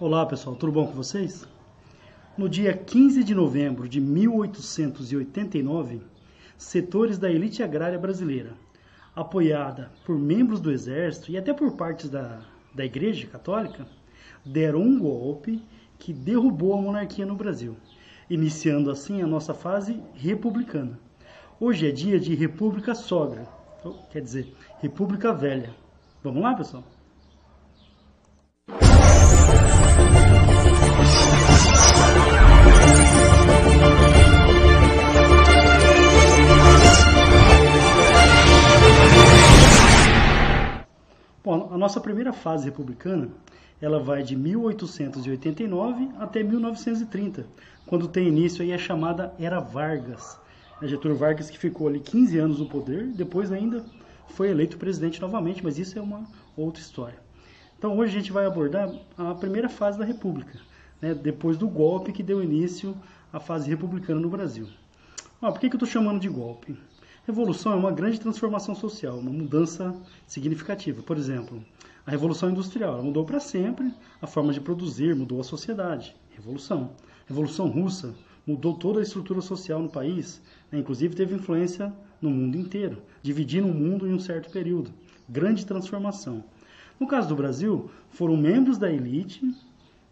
Olá pessoal, tudo bom com vocês? No dia 15 de novembro de 1889, setores da elite agrária brasileira, apoiada por membros do exército e até por partes da, da Igreja Católica, deram um golpe que derrubou a monarquia no Brasil, iniciando assim a nossa fase republicana. Hoje é dia de República Sogra, quer dizer, República Velha. Vamos lá, pessoal? Bom, a nossa primeira fase republicana, ela vai de 1889 até 1930, quando tem início aí a chamada Era Vargas. Né, Getúlio Vargas que ficou ali 15 anos no poder, depois ainda foi eleito presidente novamente, mas isso é uma outra história. Então hoje a gente vai abordar a primeira fase da República, né, depois do golpe que deu início à fase republicana no Brasil. Ah, por que, que eu estou chamando de golpe? Revolução é uma grande transformação social, uma mudança significativa. Por exemplo, a Revolução Industrial mudou para sempre a forma de produzir, mudou a sociedade. Revolução. Revolução Russa mudou toda a estrutura social no país, né? inclusive teve influência no mundo inteiro, dividindo o mundo em um certo período. Grande transformação. No caso do Brasil, foram membros da elite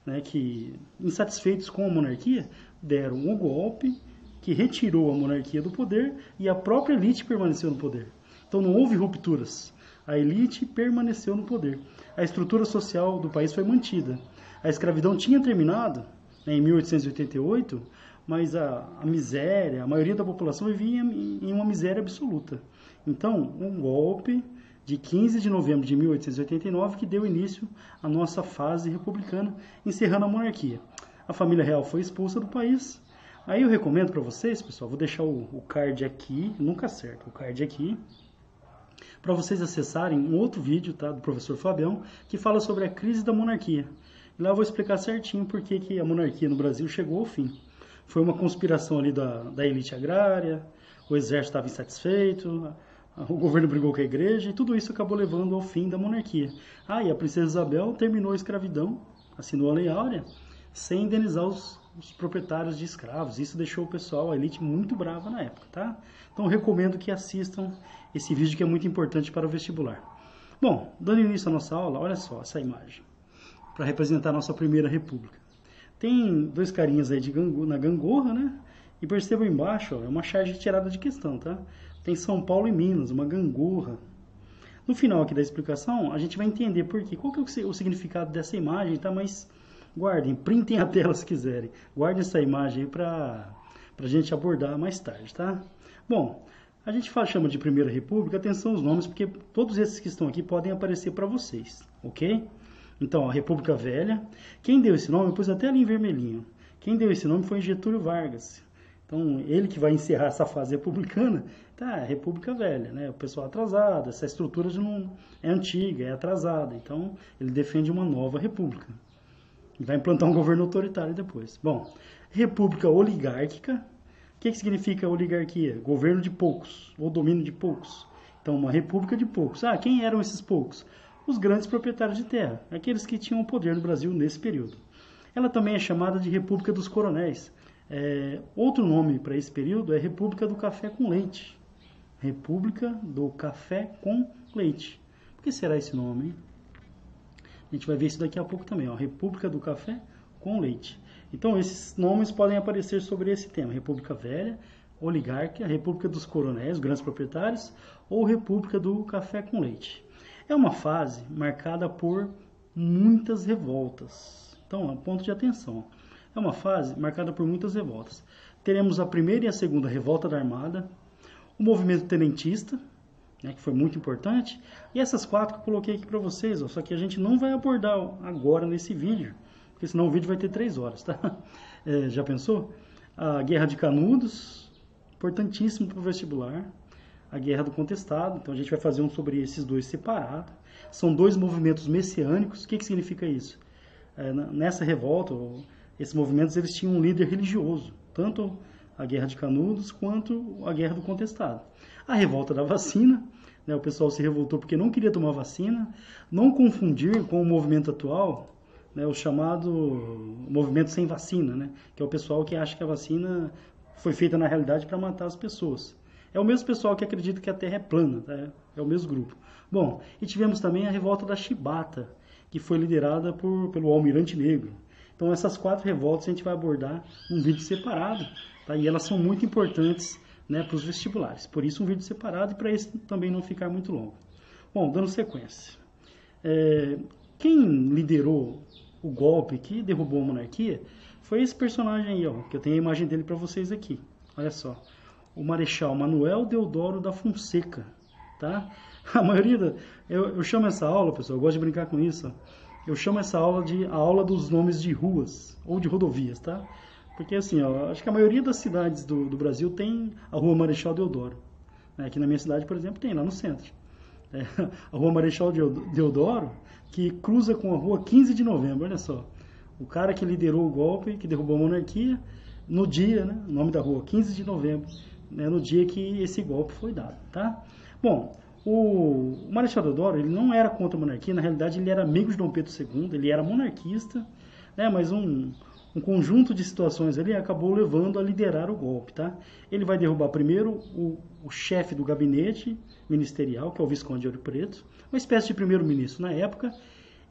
né, que, insatisfeitos com a monarquia, deram o um golpe que retirou a monarquia do poder e a própria elite permaneceu no poder. Então não houve rupturas. A elite permaneceu no poder. A estrutura social do país foi mantida. A escravidão tinha terminado né, em 1888, mas a, a, miséria, a maioria da população vivia em uma miséria absoluta. Então, um golpe de 15 de novembro de 1889 que deu início à nossa fase republicana, encerrando a monarquia. A família real foi expulsa do país Aí eu recomendo para vocês, pessoal, vou deixar o, o card aqui, nunca acerta, o card aqui, para vocês acessarem um outro vídeo tá, do professor Fabião, que fala sobre a crise da monarquia. E lá eu vou explicar certinho por que, que a monarquia no Brasil chegou ao fim. Foi uma conspiração ali da, da elite agrária, o exército estava insatisfeito, o governo brigou com a igreja, e tudo isso acabou levando ao fim da monarquia. Ah, e a princesa Isabel terminou a escravidão, assinou a Lei Áurea, sem indenizar os, os proprietários de escravos. Isso deixou o pessoal, a elite, muito brava na época, tá? Então recomendo que assistam esse vídeo que é muito importante para o vestibular. Bom, dando início à nossa aula, olha só essa imagem, para representar a nossa primeira república. Tem dois carinhas aí de gangu, na gangorra, né? E percebam embaixo, ó, é uma charge tirada de questão, tá? Tem São Paulo e Minas, uma gangorra. No final aqui da explicação, a gente vai entender por quê. Qual que é o significado dessa imagem, tá? Mas guardem, printem a tela se quiserem. Guardem essa imagem aí para a gente abordar mais tarde, tá? Bom, a gente fala, chama de Primeira República, atenção aos nomes, porque todos esses que estão aqui podem aparecer para vocês, ok? Então, a República Velha, quem deu esse nome, eu pus até ali em vermelhinho. Quem deu esse nome foi Getúlio Vargas. Então, ele que vai encerrar essa fase republicana, tá, República Velha, né? O pessoal atrasado, essa estrutura não é antiga, é atrasada. Então, ele defende uma nova república. E vai implantar um governo autoritário depois. Bom, república oligárquica. O que, que significa oligarquia? Governo de poucos, ou domínio de poucos. Então, uma república de poucos. Ah, quem eram esses poucos? Os grandes proprietários de terra, aqueles que tinham poder no Brasil nesse período. Ela também é chamada de República dos Coronéis. É, outro nome para esse período é República do Café com Leite. República do Café com Leite. Por que será esse nome? Hein? Gente vai ver isso daqui a pouco também, ó, República do Café com Leite. Então, esses nomes podem aparecer sobre esse tema: República Velha, Oligárquia, República dos Coronéis, grandes proprietários, ou República do Café com Leite. É uma fase marcada por muitas revoltas. Então, um ponto de atenção. É uma fase marcada por muitas revoltas. Teremos a primeira e a segunda revolta da Armada, o movimento tenentista, né, que foi muito importante. E essas quatro que eu coloquei aqui para vocês, ó, só que a gente não vai abordar agora nesse vídeo, porque senão o vídeo vai ter três horas, tá? É, já pensou? A Guerra de Canudos, importantíssimo para o vestibular. A Guerra do Contestado, então a gente vai fazer um sobre esses dois separado. São dois movimentos messiânicos. O que, que significa isso? É, nessa revolta, esses movimentos eles tinham um líder religioso, tanto a Guerra de Canudos quanto a Guerra do Contestado. A revolta da vacina, né, o pessoal se revoltou porque não queria tomar vacina, não confundir com o movimento atual, né, o chamado movimento sem vacina, né, que é o pessoal que acha que a vacina foi feita na realidade para matar as pessoas. É o mesmo pessoal que acredita que a Terra é plana, tá? é o mesmo grupo. Bom, e tivemos também a revolta da Chibata, que foi liderada por, pelo Almirante Negro. Então essas quatro revoltas a gente vai abordar num vídeo separado, tá? e elas são muito importantes né, para os vestibulares. Por isso um vídeo separado e para esse também não ficar muito longo. Bom, dando sequência. É, quem liderou o golpe que derrubou a monarquia foi esse personagem aí, ó, que eu tenho a imagem dele para vocês aqui. Olha só, o Marechal Manuel Deodoro da Fonseca, tá? A maioria, da, eu, eu chamo essa aula, pessoal, eu gosto de brincar com isso. Eu chamo essa aula de a aula dos nomes de ruas ou de rodovias, tá? Porque assim, ó, acho que a maioria das cidades do, do Brasil tem a Rua Marechal Deodoro. Né? Aqui na minha cidade, por exemplo, tem lá no centro. É, a Rua Marechal Deodoro que cruza com a rua 15 de novembro, olha só. O cara que liderou o golpe, que derrubou a monarquia, no dia, né, o nome da rua, 15 de novembro, né, no dia que esse golpe foi dado, tá? Bom, o, o Marechal Deodoro, ele não era contra a monarquia, na realidade ele era amigo de Dom Pedro II, ele era monarquista, né, mas um, um conjunto de situações ali acabou levando a liderar o golpe, tá? Ele vai derrubar primeiro o, o chefe do gabinete ministerial, que é o Visconde de Ouro Preto, uma espécie de primeiro-ministro na época,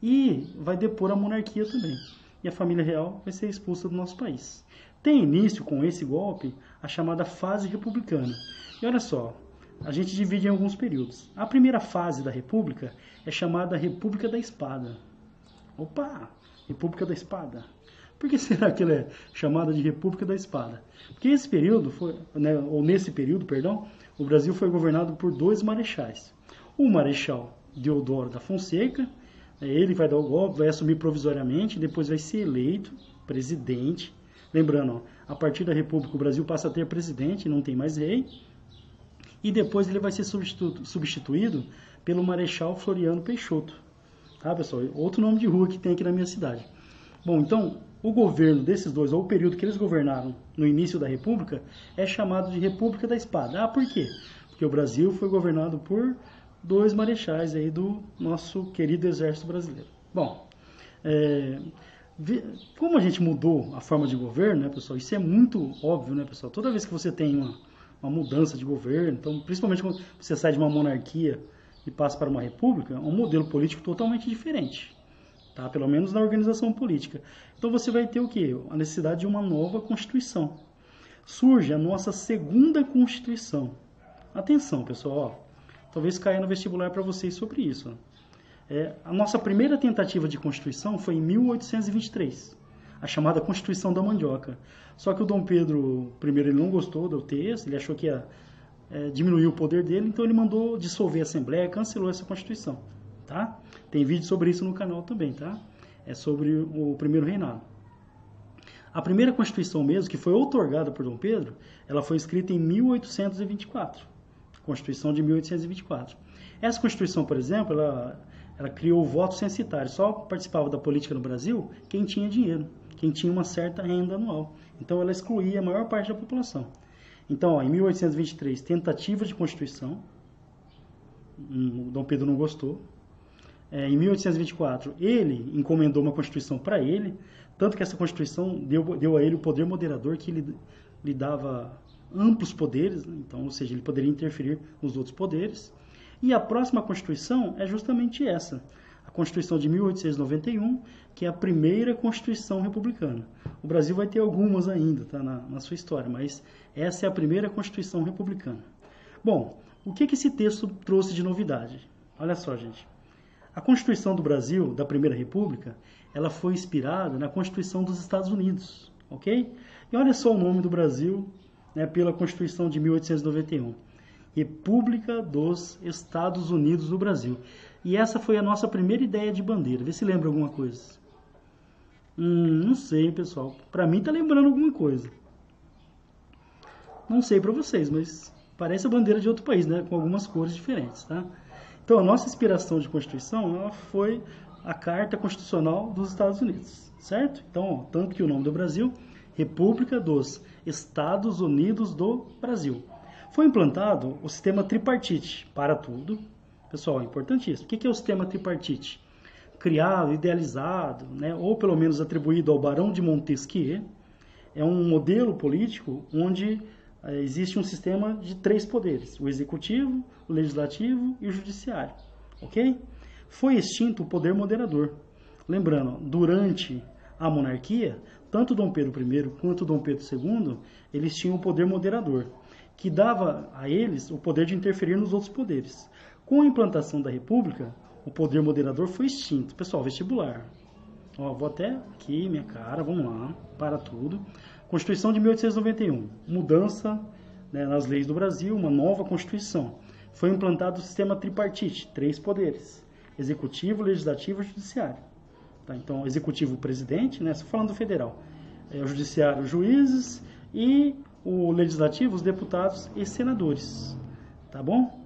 e vai depor a monarquia também. E a família real vai ser expulsa do nosso país. Tem início com esse golpe a chamada fase republicana. E olha só, a gente divide em alguns períodos. A primeira fase da república é chamada República da Espada. Opa! República da Espada. Por que será que ela é chamada de República da Espada? Porque esse período foi, né, ou nesse período, perdão, o Brasil foi governado por dois marechais. O marechal Deodoro da Fonseca. É, ele vai dar o golpe, vai assumir provisoriamente, depois vai ser eleito presidente. Lembrando, ó, a partir da República o Brasil passa a ter presidente, não tem mais rei. E depois ele vai ser substitu substituído pelo Marechal Floriano Peixoto. Tá, pessoal? Outro nome de rua que tem aqui na minha cidade. Bom, então, o governo desses dois, ou o período que eles governaram no início da República, é chamado de República da Espada. Ah, por quê? Porque o Brasil foi governado por dois marechais aí do nosso querido exército brasileiro. Bom, é, como a gente mudou a forma de governo, né, pessoal? Isso é muito óbvio, né, pessoal? Toda vez que você tem uma, uma mudança de governo, então, principalmente quando você sai de uma monarquia e passa para uma república, é um modelo político totalmente diferente, tá? Pelo menos na organização política. Então você vai ter o quê? A necessidade de uma nova constituição. Surge a nossa segunda constituição. Atenção, pessoal, ó talvez caia no vestibular para vocês sobre isso. É, a nossa primeira tentativa de Constituição foi em 1823, a chamada Constituição da Mandioca. Só que o Dom Pedro I ele não gostou do texto, ele achou que ia é, diminuir o poder dele, então ele mandou dissolver a Assembleia, cancelou essa Constituição. Tá? Tem vídeo sobre isso no canal também, tá? É sobre o primeiro reinado. A primeira Constituição mesmo, que foi outorgada por Dom Pedro, ela foi escrita em 1824. Constituição de 1824. Essa Constituição, por exemplo, ela, ela criou o voto censitário. Só participava da política no Brasil quem tinha dinheiro, quem tinha uma certa renda anual. Então ela excluía a maior parte da população. Então, ó, em 1823, tentativa de Constituição, hum, Dom Pedro não gostou. É, em 1824, ele encomendou uma Constituição para ele, tanto que essa Constituição deu, deu a ele o poder moderador que lhe, lhe dava amplos poderes, né? então, ou seja, ele poderia interferir nos outros poderes. E a próxima Constituição é justamente essa, a Constituição de 1891, que é a primeira Constituição republicana. O Brasil vai ter algumas ainda tá, na, na sua história, mas essa é a primeira Constituição republicana. Bom, o que, que esse texto trouxe de novidade? Olha só, gente. A Constituição do Brasil, da Primeira República, ela foi inspirada na Constituição dos Estados Unidos, ok? E olha só o nome do Brasil né, pela Constituição de 1891. República dos Estados Unidos do Brasil. E essa foi a nossa primeira ideia de bandeira. Vê se lembra alguma coisa. Hum, não sei, pessoal. Para mim tá lembrando alguma coisa. Não sei para vocês, mas parece a bandeira de outro país, né, com algumas cores diferentes, tá? Então a nossa inspiração de Constituição ela foi a Carta Constitucional dos Estados Unidos, certo? Então, ó, tanto que o nome do Brasil República dos Estados Unidos do Brasil. Foi implantado o sistema tripartite para tudo, Pessoal, é importantíssimo. O que é o sistema tripartite? Criado, idealizado, né, ou pelo menos atribuído ao Barão de Montesquieu, é um modelo político onde existe um sistema de três poderes: o executivo, o legislativo e o judiciário. Ok? Foi extinto o poder moderador. Lembrando, durante a monarquia, tanto Dom Pedro I quanto Dom Pedro II, eles tinham o poder moderador, que dava a eles o poder de interferir nos outros poderes. Com a implantação da República, o poder moderador foi extinto. Pessoal, vestibular. Ó, vou até aqui, minha cara, vamos lá, para tudo. Constituição de 1891, mudança né, nas leis do Brasil, uma nova Constituição. Foi implantado o sistema tripartite, três poderes: executivo, legislativo e judiciário. Tá? Então, executivo, presidente, né? Falando do federal. É, o judiciário, juízes e o legislativo, os deputados e senadores. Tá bom?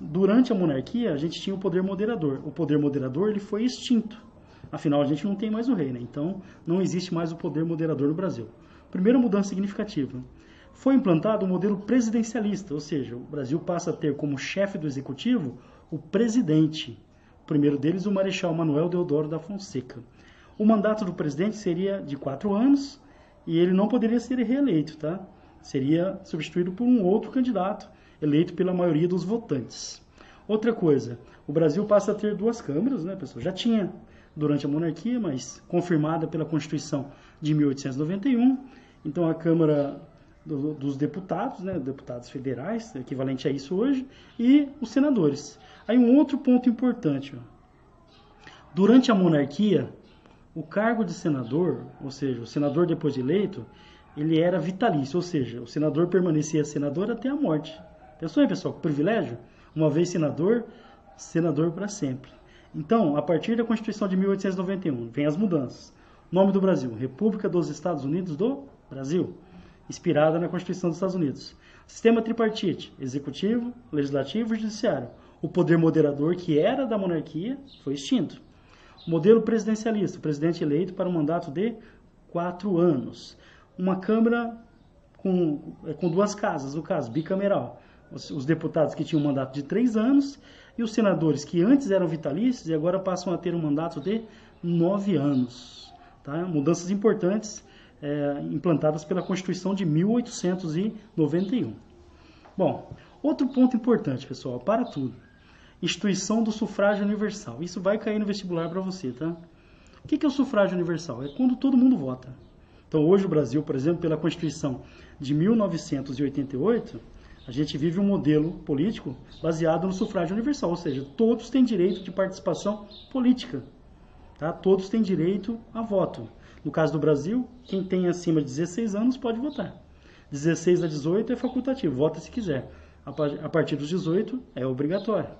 Durante a monarquia, a gente tinha o poder moderador. O poder moderador ele foi extinto. Afinal, a gente não tem mais o rei, né? Então, não existe mais o poder moderador no Brasil. Primeira mudança significativa. Foi implantado o modelo presidencialista, ou seja, o Brasil passa a ter como chefe do executivo o presidente primeiro deles, o Marechal Manuel Deodoro da Fonseca. O mandato do presidente seria de quatro anos e ele não poderia ser reeleito, tá? Seria substituído por um outro candidato eleito pela maioria dos votantes. Outra coisa, o Brasil passa a ter duas câmaras, né, pessoal? Já tinha durante a monarquia, mas confirmada pela Constituição de 1891. Então a Câmara do, dos Deputados, né, deputados federais, equivalente a isso hoje, e os senadores. Aí um outro ponto importante. Ó. Durante a monarquia, o cargo de senador, ou seja, o senador depois de eleito, ele era vitalício, ou seja, o senador permanecia senador até a morte. Pensou aí, pessoal, que privilégio? Uma vez senador, senador para sempre. Então, a partir da Constituição de 1891, vem as mudanças. Nome do Brasil: República dos Estados Unidos do Brasil, inspirada na Constituição dos Estados Unidos. Sistema tripartite: Executivo, Legislativo e Judiciário o poder moderador, que era da monarquia, foi extinto. Modelo presidencialista, presidente eleito para um mandato de quatro anos. Uma Câmara com, é, com duas casas, no caso, bicameral. Os, os deputados que tinham um mandato de três anos e os senadores que antes eram vitalícios e agora passam a ter um mandato de nove anos. Tá? Mudanças importantes é, implantadas pela Constituição de 1891. Bom, outro ponto importante, pessoal, para tudo instituição do sufrágio universal. Isso vai cair no vestibular para você, tá? O que é o sufrágio universal? É quando todo mundo vota. Então, hoje o Brasil, por exemplo, pela Constituição de 1988, a gente vive um modelo político baseado no sufrágio universal, ou seja, todos têm direito de participação política. Tá? Todos têm direito a voto. No caso do Brasil, quem tem acima de 16 anos pode votar. 16 a 18 é facultativo, vota se quiser. A partir dos 18 é obrigatório.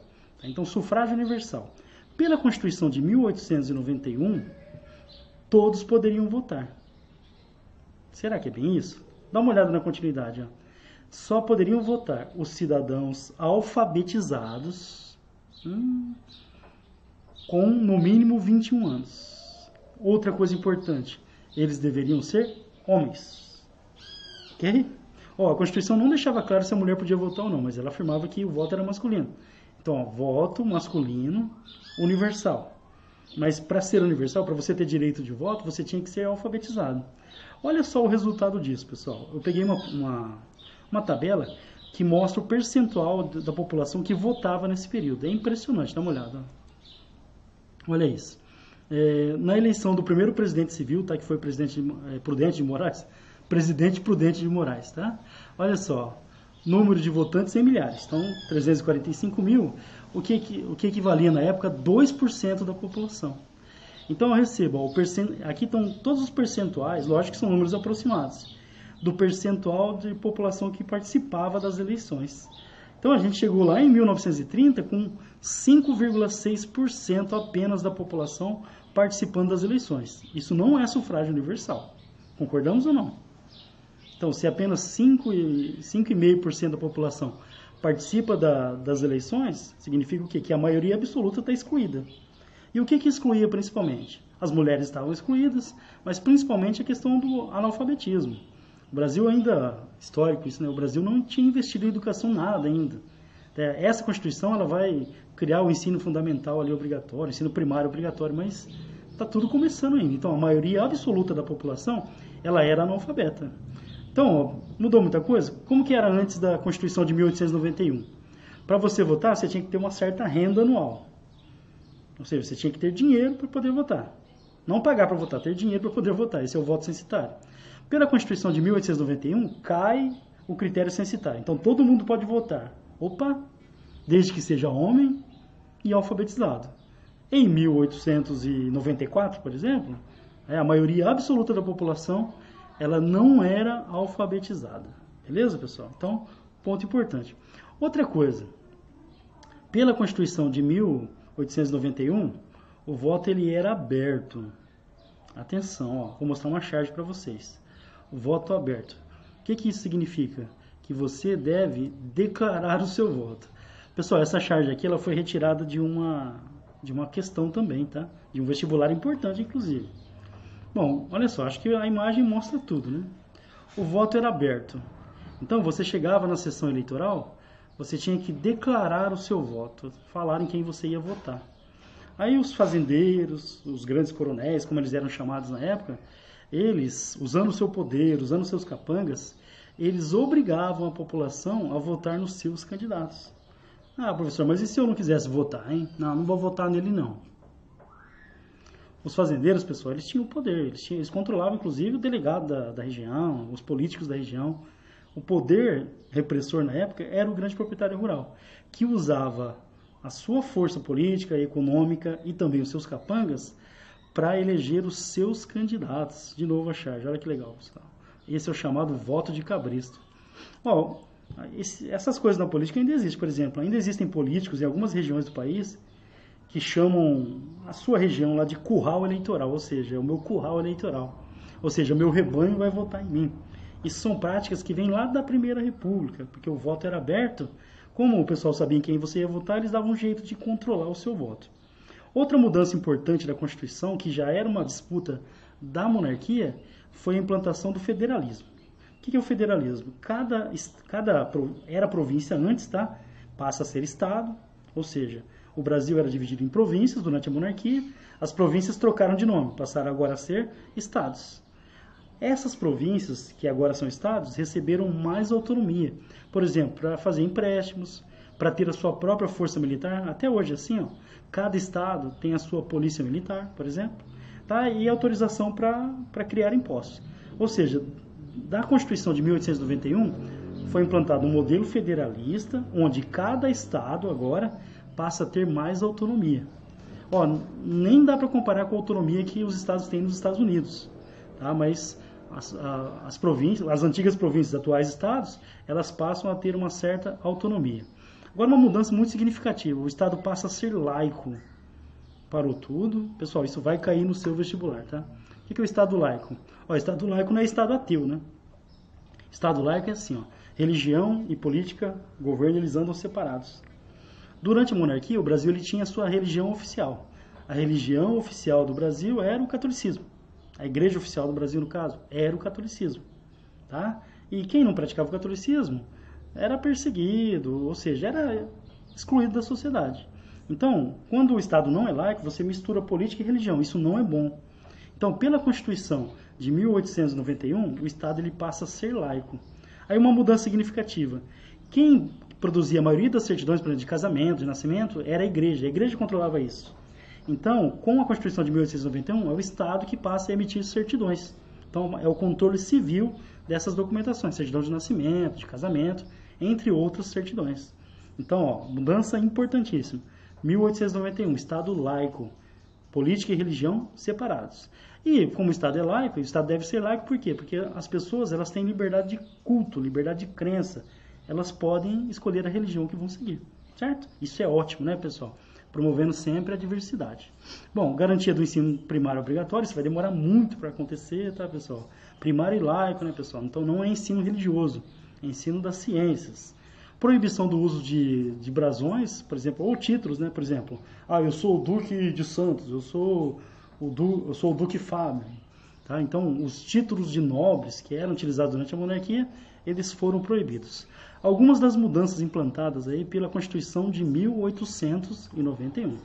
Então, sufrágio universal. Pela Constituição de 1891, todos poderiam votar. Será que é bem isso? Dá uma olhada na continuidade. Ó. Só poderiam votar os cidadãos alfabetizados hum, com no mínimo 21 anos. Outra coisa importante, eles deveriam ser homens. Ok? Ó, a Constituição não deixava claro se a mulher podia votar ou não, mas ela afirmava que o voto era masculino. Então, ó, voto masculino universal. Mas para ser universal, para você ter direito de voto, você tinha que ser alfabetizado. Olha só o resultado disso, pessoal. Eu peguei uma, uma, uma tabela que mostra o percentual da população que votava nesse período. É impressionante, dá uma olhada. Olha isso. É, na eleição do primeiro presidente civil, tá, que foi o presidente é, Prudente de Moraes, presidente Prudente de Moraes, tá? Olha só, número de votantes em milhares. Então, 345 mil, o que, o que equivalia na época a 2% da população. Então, eu recebo, ó, percent... aqui estão todos os percentuais, lógico que são números aproximados, do percentual de população que participava das eleições. Então, a gente chegou lá em 1930 com 5,6% apenas da população participando das eleições. Isso não é sufrágio universal. Concordamos ou não? Então, se apenas 5,5% da população participa da, das eleições, significa o quê? Que a maioria absoluta está excluída. E o que, que excluía principalmente? As mulheres estavam excluídas, mas principalmente a questão do analfabetismo. O Brasil ainda, histórico isso, né? O Brasil não tinha investido em educação nada ainda. É, essa Constituição ela vai criar o ensino fundamental ali obrigatório, ensino primário obrigatório, mas está tudo começando ainda. Então, a maioria absoluta da população, ela era analfabeta. Então, ó, mudou muita coisa? Como que era antes da Constituição de 1891? Para você votar, você tinha que ter uma certa renda anual. Ou seja, você tinha que ter dinheiro para poder votar. Não pagar para votar, ter dinheiro para poder votar. Esse é o voto censitário. Pela Constituição de 1891, cai o critério censitário. Então, todo mundo pode votar. Opa! Desde que seja homem e alfabetizado. Em 1894, por exemplo, é, a maioria absoluta da população ela não era alfabetizada. Beleza, pessoal? Então, ponto importante. Outra coisa, pela Constituição de 1891, o voto ele era aberto. Atenção, ó, vou mostrar uma charge para vocês. Voto aberto. O que, que isso significa? Que você deve declarar o seu voto. Pessoal, essa charge aqui ela foi retirada de uma de uma questão também, tá? De um vestibular importante, inclusive. Bom, olha só, acho que a imagem mostra tudo, né? O voto era aberto. Então, você chegava na sessão eleitoral, você tinha que declarar o seu voto, falar em quem você ia votar. Aí os fazendeiros, os grandes coronéis, como eles eram chamados na época, eles, usando o seu poder, usando seus capangas, eles obrigavam a população a votar nos seus candidatos. Ah, professor, mas e se eu não quisesse votar, hein? Não, não vou votar nele não. Os fazendeiros, pessoal, eles tinham poder, eles, tinham, eles controlavam inclusive o delegado da, da região, os políticos da região. O poder repressor na época era o grande proprietário rural, que usava a sua força política, econômica e também os seus capangas para eleger os seus candidatos. De novo a charge, olha que legal, pessoal. Esse é o chamado voto de cabristo. Bom, essas coisas na política ainda existem, por exemplo, ainda existem políticos em algumas regiões do país que chamam a sua região lá de curral eleitoral, ou seja, é o meu curral eleitoral. Ou seja, meu rebanho vai votar em mim. Isso são práticas que vêm lá da Primeira República, porque o voto era aberto. Como o pessoal sabia em quem você ia votar, eles davam um jeito de controlar o seu voto. Outra mudança importante da Constituição, que já era uma disputa da monarquia, foi a implantação do federalismo. O que é o federalismo? Cada, cada era província antes, tá? Passa a ser estado, ou seja, o Brasil era dividido em províncias durante a monarquia, as províncias trocaram de nome, passaram agora a ser estados. Essas províncias, que agora são estados, receberam mais autonomia. Por exemplo, para fazer empréstimos, para ter a sua própria força militar. Até hoje, assim, ó, cada estado tem a sua polícia militar, por exemplo, tá? e autorização para criar impostos. Ou seja, da Constituição de 1891 foi implantado um modelo federalista, onde cada estado agora passa a ter mais autonomia. Ó, nem dá para comparar com a autonomia que os estados têm nos Estados Unidos, tá? mas as, as províncias, as antigas províncias, atuais estados, elas passam a ter uma certa autonomia. Agora, uma mudança muito significativa: o estado passa a ser laico. Parou tudo. Pessoal, isso vai cair no seu vestibular, tá? O que é o Estado laico? O Estado laico não é Estado ateu, né? Estado laico é assim, ó, religião e política, governo, eles andam separados. Durante a monarquia, o Brasil ele tinha sua religião oficial. A religião oficial do Brasil era o catolicismo. A igreja oficial do Brasil, no caso, era o catolicismo. Tá? E quem não praticava o catolicismo era perseguido, ou seja, era excluído da sociedade. Então, quando o Estado não é laico, você mistura política e religião. Isso não é bom. Então, pela Constituição de 1891, o Estado ele passa a ser laico. Aí uma mudança significativa. Quem produzia a maioria das certidões de casamento, de nascimento, era a igreja. A igreja controlava isso. Então, com a Constituição de 1891, é o Estado que passa a emitir certidões. Então, é o controle civil dessas documentações, certidão de nascimento, de casamento, entre outras certidões. Então, ó, mudança importantíssima. 1891, Estado laico política e religião separados. E como o Estado é laico, o Estado deve ser laico por quê? Porque as pessoas elas têm liberdade de culto, liberdade de crença. Elas podem escolher a religião que vão seguir, certo? Isso é ótimo, né, pessoal? Promovendo sempre a diversidade. Bom, garantia do ensino primário obrigatório, isso vai demorar muito para acontecer, tá, pessoal? Primário e laico, né, pessoal? Então não é ensino religioso, é ensino das ciências proibição do uso de, de brasões, por exemplo, ou títulos, né? Por exemplo, ah, eu sou o Duque de Santos, eu sou o, du, eu sou o Duque Fábio. Tá? Então, os títulos de nobres que eram utilizados durante a monarquia, eles foram proibidos. Algumas das mudanças implantadas aí pela Constituição de 1891.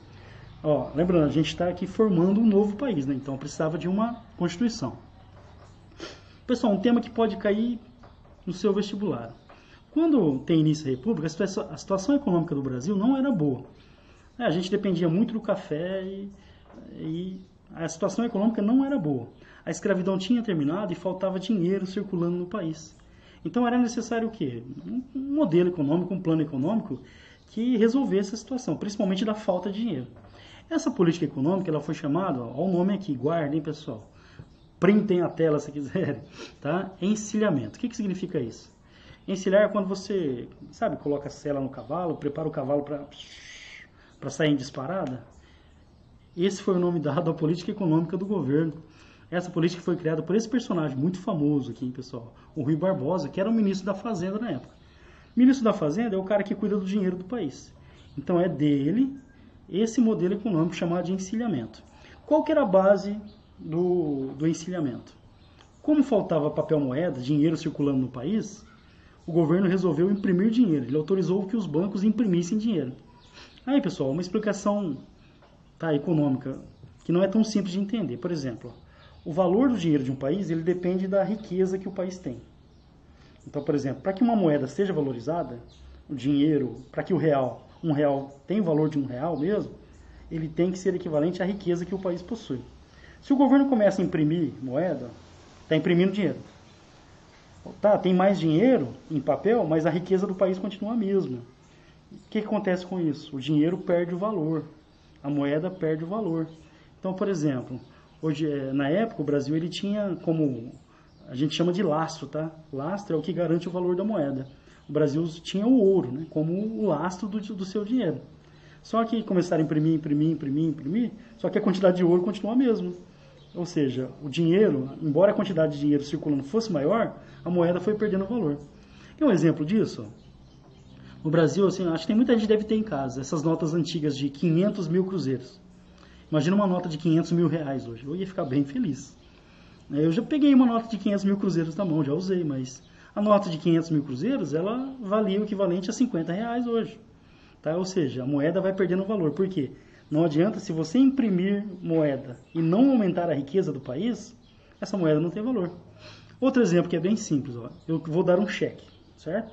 Ó, lembrando, a gente está aqui formando um novo país, né? então precisava de uma Constituição. Pessoal, um tema que pode cair no seu vestibular. Quando tem início a República, a situação econômica do Brasil não era boa. É, a gente dependia muito do café e, e a situação econômica não era boa. A escravidão tinha terminado e faltava dinheiro circulando no país. Então era necessário o quê? Um modelo econômico, um plano econômico que resolvesse a situação, principalmente da falta de dinheiro. Essa política econômica ela foi chamada, ó, o nome aqui, guardem pessoal, printem a tela se quiserem, tá? Encilhamento. O que, que significa isso? Encilhar é quando você, sabe, coloca a sela no cavalo, prepara o cavalo para sair em disparada. Esse foi o nome dado à política econômica do governo. Essa política foi criada por esse personagem muito famoso aqui, pessoal, o Rui Barbosa, que era o ministro da Fazenda na época. Ministro da Fazenda é o cara que cuida do dinheiro do país. Então é dele esse modelo econômico chamado de encilhamento. Qual que era a base do, do encilhamento? Como faltava papel moeda, dinheiro circulando no país, o governo resolveu imprimir dinheiro. Ele autorizou que os bancos imprimissem dinheiro. Aí, pessoal, uma explicação tá, econômica que não é tão simples de entender. Por exemplo, o valor do dinheiro de um país ele depende da riqueza que o país tem. Então, por exemplo, para que uma moeda seja valorizada, o dinheiro, para que o real um real tem o valor de um real mesmo, ele tem que ser equivalente à riqueza que o país possui. Se o governo começa a imprimir moeda, está imprimindo dinheiro. Tá, tem mais dinheiro em papel, mas a riqueza do país continua a mesma. O que, acontece com isso? O dinheiro perde o valor, a moeda perde o valor. Então, por exemplo, hoje, é, na época, o Brasil ele tinha como a gente chama de lastro, tá? Lastro é o que garante o valor da moeda o Brasil tinha o ouro né, como o lastro do, do seu dinheiro. Só que começaram a imprimir, imprimir, imprimir, imprimir, só que a quantidade de ouro continua a mesma. Ou seja, o dinheiro, embora a quantidade de dinheiro circulando fosse maior, a moeda foi perdendo valor. E um exemplo disso, no Brasil, assim, acho que tem muita gente que deve ter em casa essas notas antigas de 500 mil cruzeiros. Imagina uma nota de 500 mil reais hoje. Eu ia ficar bem feliz. Eu já peguei uma nota de 500 mil cruzeiros na mão, já usei, mas a nota de 500 mil cruzeiros, ela valia o equivalente a 50 reais hoje. Tá? Ou seja, a moeda vai perdendo valor. Por quê? Não adianta, se você imprimir moeda e não aumentar a riqueza do país, essa moeda não tem valor. Outro exemplo que é bem simples, ó. eu vou dar um cheque, certo?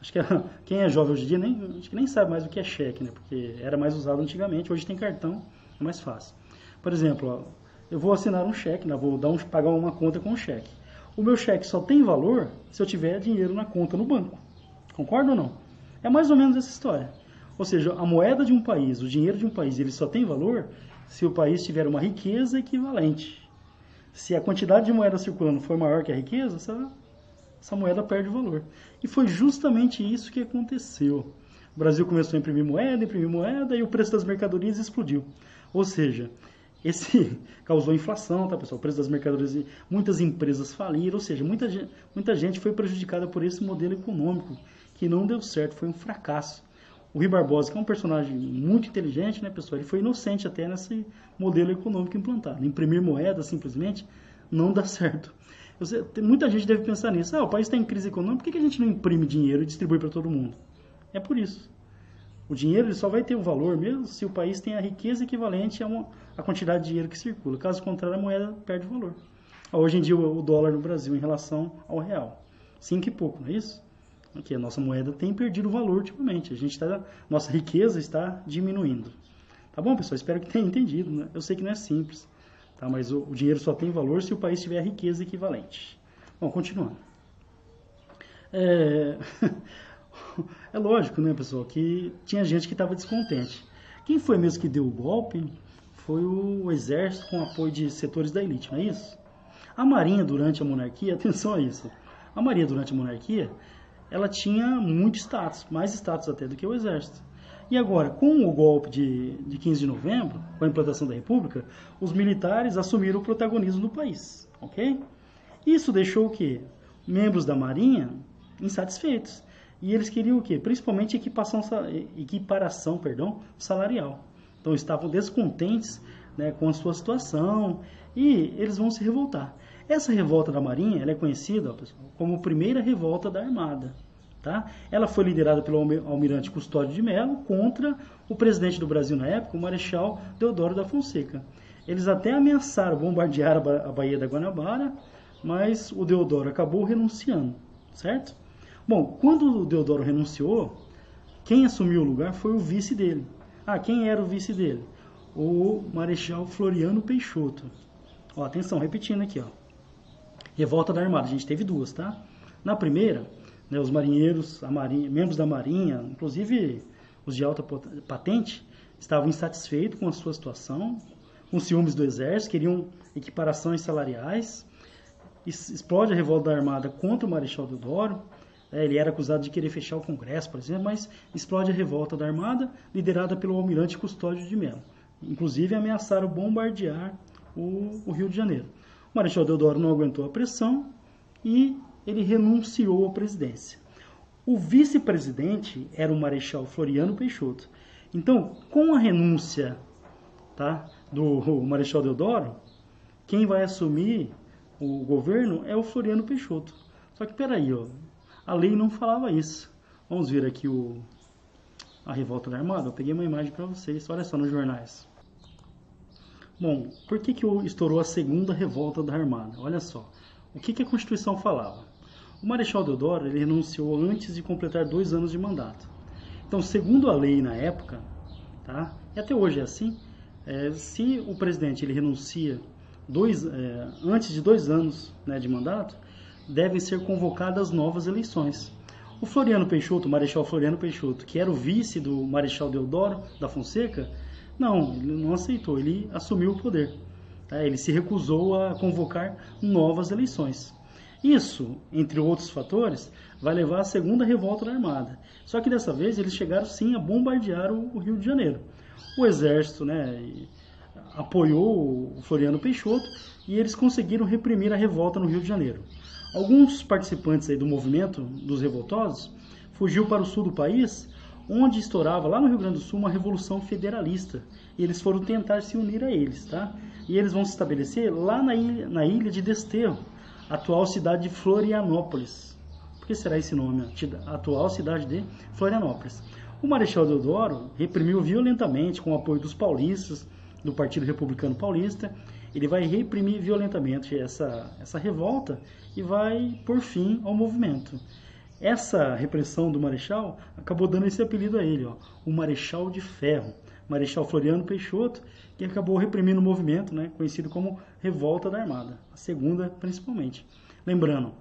Acho que quem é jovem hoje em dia nem, acho que nem sabe mais o que é cheque, né? Porque era mais usado antigamente, hoje tem cartão, é mais fácil. Por exemplo, ó, eu vou assinar um cheque, né? vou dar um, pagar uma conta com um cheque o meu cheque só tem valor se eu tiver dinheiro na conta no banco. Concorda ou não? É mais ou menos essa história. Ou seja, a moeda de um país, o dinheiro de um país, ele só tem valor se o país tiver uma riqueza equivalente. Se a quantidade de moeda circulando for maior que a riqueza, essa, essa moeda perde valor. E foi justamente isso que aconteceu. O Brasil começou a imprimir moeda, imprimir moeda e o preço das mercadorias explodiu. Ou seja, esse causou inflação, tá, pessoal? O preço das mercadorias, muitas empresas faliram, ou seja, muita gente, muita gente foi prejudicada por esse modelo econômico que não deu certo, foi um fracasso. O Rui Barbosa, que é um personagem muito inteligente, né, pessoal? Ele foi inocente até nesse modelo econômico implantado. Imprimir moeda simplesmente não dá certo. Sei, muita gente deve pensar nisso. Ah, o país está em crise econômica, por que a gente não imprime dinheiro e distribui para todo mundo? É por isso. O dinheiro ele só vai ter o valor mesmo se o país tem a riqueza equivalente a, uma, a quantidade de dinheiro que circula. Caso contrário, a moeda perde valor. Hoje em dia, o dólar no Brasil em relação ao real. Cinco e pouco, não é isso? Aqui, a nossa moeda tem perdido valor ultimamente. A gente tá, nossa riqueza está diminuindo. Tá bom, pessoal? Espero que tenham entendido. Né? Eu sei que não é simples, tá? mas o, o dinheiro só tem valor se o país tiver riqueza equivalente. Bom, continuando. É... É lógico, né, pessoal, que tinha gente que estava descontente. Quem foi mesmo que deu o golpe foi o exército com apoio de setores da elite, não é isso? A marinha durante a monarquia, atenção a isso, a marinha durante a monarquia, ela tinha muito status, mais status até do que o exército. E agora, com o golpe de, de 15 de novembro, com a implantação da república, os militares assumiram o protagonismo do país, ok? Isso deixou o quê? Membros da marinha insatisfeitos. E eles queriam o quê? Principalmente equipação, equiparação perdão, salarial. Então estavam descontentes né, com a sua situação e eles vão se revoltar. Essa revolta da Marinha ela é conhecida pessoal, como a primeira revolta da Armada. Tá? Ela foi liderada pelo almirante Custódio de Mello contra o presidente do Brasil na época, o Marechal Deodoro da Fonseca. Eles até ameaçaram bombardear a Baía da Guanabara, mas o Deodoro acabou renunciando, certo? Bom, quando o Deodoro renunciou, quem assumiu o lugar foi o vice dele. Ah, quem era o vice dele? O Marechal Floriano Peixoto. Ó, atenção, repetindo aqui, ó. Revolta da Armada, a gente teve duas, tá? Na primeira, né, os marinheiros, marinha, membros da Marinha, inclusive os de alta patente, estavam insatisfeitos com a sua situação, com ciúmes do exército, queriam equiparações salariais. Explode a revolta da Armada contra o Marechal Deodoro. É, ele era acusado de querer fechar o Congresso, por exemplo, mas explode a revolta da Armada, liderada pelo almirante Custódio de Mello. Inclusive ameaçaram bombardear o, o Rio de Janeiro. O Marechal Deodoro não aguentou a pressão e ele renunciou à presidência. O vice-presidente era o Marechal Floriano Peixoto. Então, com a renúncia tá, do Marechal Deodoro, quem vai assumir o governo é o Floriano Peixoto. Só que peraí, ó, a lei não falava isso. Vamos ver aqui o, a revolta da Armada. Eu peguei uma imagem para vocês, olha só nos jornais. Bom, por que, que estourou a segunda revolta da Armada? Olha só, o que, que a Constituição falava? O Marechal Deodoro ele renunciou antes de completar dois anos de mandato. Então, segundo a lei na época, tá? e até hoje é assim, é, se o presidente ele renuncia dois, é, antes de dois anos né, de mandato, devem ser convocadas novas eleições. O Floriano Peixoto, o Marechal Floriano Peixoto, que era o vice do Marechal Deodoro da Fonseca, não, ele não aceitou, ele assumiu o poder. Tá? Ele se recusou a convocar novas eleições. Isso, entre outros fatores, vai levar à segunda revolta da Armada. Só que dessa vez eles chegaram sim a bombardear o, Rio de Janeiro. O exército né, apoiou o Floriano Peixoto e eles conseguiram reprimir a revolta no Rio de Janeiro. Alguns participantes do movimento dos revoltosos fugiu para o sul do país, onde estourava lá no Rio Grande do Sul uma revolução federalista. E eles foram tentar se unir a eles, tá? E eles vão se estabelecer lá na ilha, na ilha de Desterro, atual cidade de Florianópolis. Por que será esse nome? Atual cidade de Florianópolis. O Marechal Deodoro reprimiu violentamente, com o apoio dos paulistas, do Partido Republicano Paulista, ele vai reprimir violentamente essa, essa revolta e vai por fim ao movimento. Essa repressão do Marechal acabou dando esse apelido a ele, ó, o Marechal de Ferro, Marechal Floriano Peixoto, que acabou reprimindo o movimento, né, conhecido como Revolta da Armada, a segunda principalmente. Lembrando,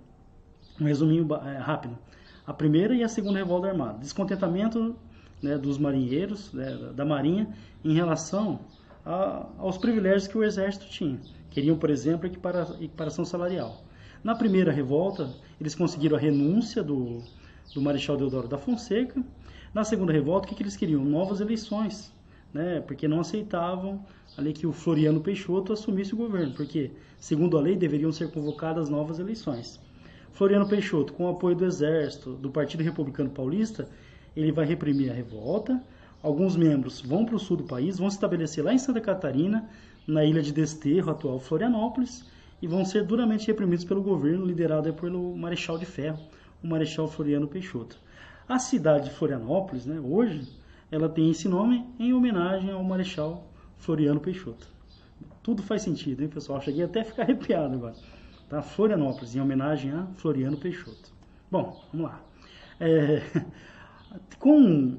um resuminho é, rápido, a primeira e a segunda Revolta da Armada, descontentamento né, dos marinheiros, né, da Marinha, em relação a, aos privilégios que o Exército tinha. Queriam, por exemplo, equipara, equiparação salarial. Na primeira revolta, eles conseguiram a renúncia do, do Marechal Deodoro da Fonseca. Na segunda revolta, o que, que eles queriam? Novas eleições né, porque não aceitavam ali que o Floriano Peixoto assumisse o governo, porque, segundo a lei, deveriam ser convocadas novas eleições. Floriano Peixoto, com o apoio do Exército, do Partido Republicano Paulista, ele vai reprimir a revolta. Alguns membros vão para o sul do país, vão se estabelecer lá em Santa Catarina, na ilha de Desterro, atual Florianópolis, e vão ser duramente reprimidos pelo governo liderado pelo Marechal de Ferro, o Marechal Floriano Peixoto. A cidade de Florianópolis, né, hoje, ela tem esse nome em homenagem ao Marechal Floriano Peixoto. Tudo faz sentido, hein, pessoal? Cheguei até a ficar arrepiado agora. Tá? Florianópolis, em homenagem a Floriano Peixoto. Bom, vamos lá. É, com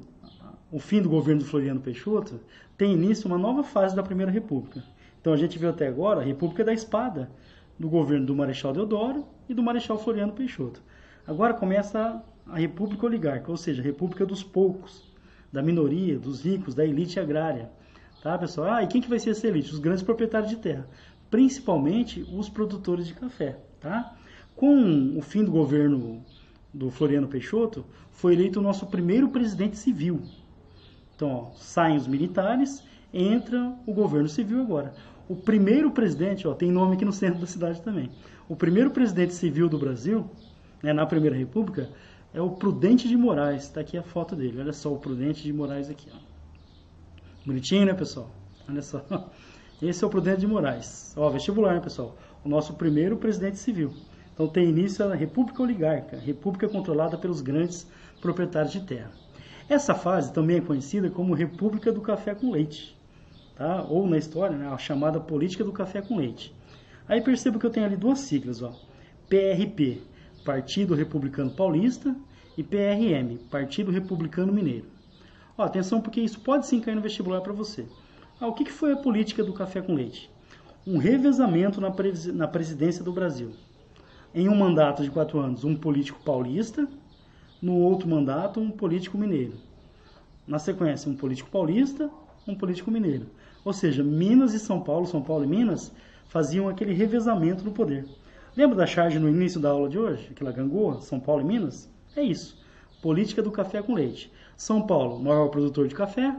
o fim do governo do Floriano Peixoto, tem início uma nova fase da Primeira República. Então a gente viu até agora a República da Espada, do governo do Marechal Deodoro e do Marechal Floriano Peixoto. Agora começa a República Oligárquica, ou seja, a República dos Poucos, da minoria, dos ricos, da elite agrária. Tá, pessoal? Ah, e quem que vai ser essa elite? Os grandes proprietários de terra, principalmente os produtores de café, tá? Com o fim do governo do Floriano Peixoto, foi eleito o nosso primeiro presidente civil. Então, ó, saem os militares, entra o governo civil agora. O primeiro presidente, ó, tem nome aqui no centro da cidade também. O primeiro presidente civil do Brasil, né, na Primeira República, é o Prudente de Moraes. Está aqui a foto dele. Olha só o Prudente de Moraes aqui. Ó. Bonitinho, né, pessoal? Olha só. Esse é o Prudente de Moraes. Ó, vestibular, hein, pessoal? O nosso primeiro presidente civil. Então tem início a República Oligarca, República controlada pelos grandes proprietários de terra. Essa fase também é conhecida como República do Café com Leite, tá? ou na história, né, a chamada Política do Café com Leite. Aí perceba que eu tenho ali duas siglas, ó. PRP, Partido Republicano Paulista, e PRM, Partido Republicano Mineiro. Ó, atenção porque isso pode sim cair no vestibular para você. Ah, o que, que foi a política do café com leite? Um revezamento na, na presidência do Brasil. Em um mandato de quatro anos, um político paulista, no outro mandato, um político mineiro. Na sequência, um político paulista, um político mineiro. Ou seja, Minas e São Paulo, São Paulo e Minas, faziam aquele revezamento no poder. Lembra da charge no início da aula de hoje? Aquela gangorra, São Paulo e Minas? É isso. Política do café com leite. São Paulo, maior produtor de café.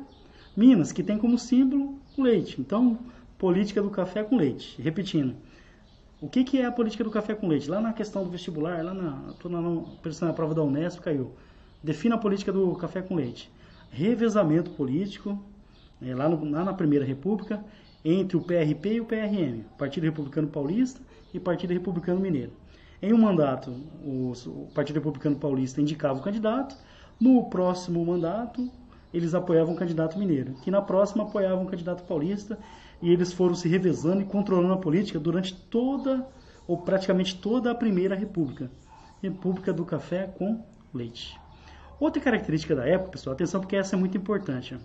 Minas, que tem como símbolo o leite. Então, política do café com leite. Repetindo. O que, que é a política do café com leite? Lá na questão do vestibular, lá na, tô na, na prova da Unesp, caiu. Defina a política do café com leite. Revezamento político, é, lá, no, lá na Primeira República, entre o PRP e o PRM, Partido Republicano Paulista e Partido Republicano Mineiro. Em um mandato, o, Partido Republicano Paulista indicava o candidato, no próximo mandato, eles apoiavam o candidato mineiro, que na próxima apoiavam o candidato paulista, e eles foram se revezando e controlando a política durante toda, ou praticamente toda a Primeira República. República do Café com Leite. Outra característica da época, pessoal, atenção porque essa é muito importante,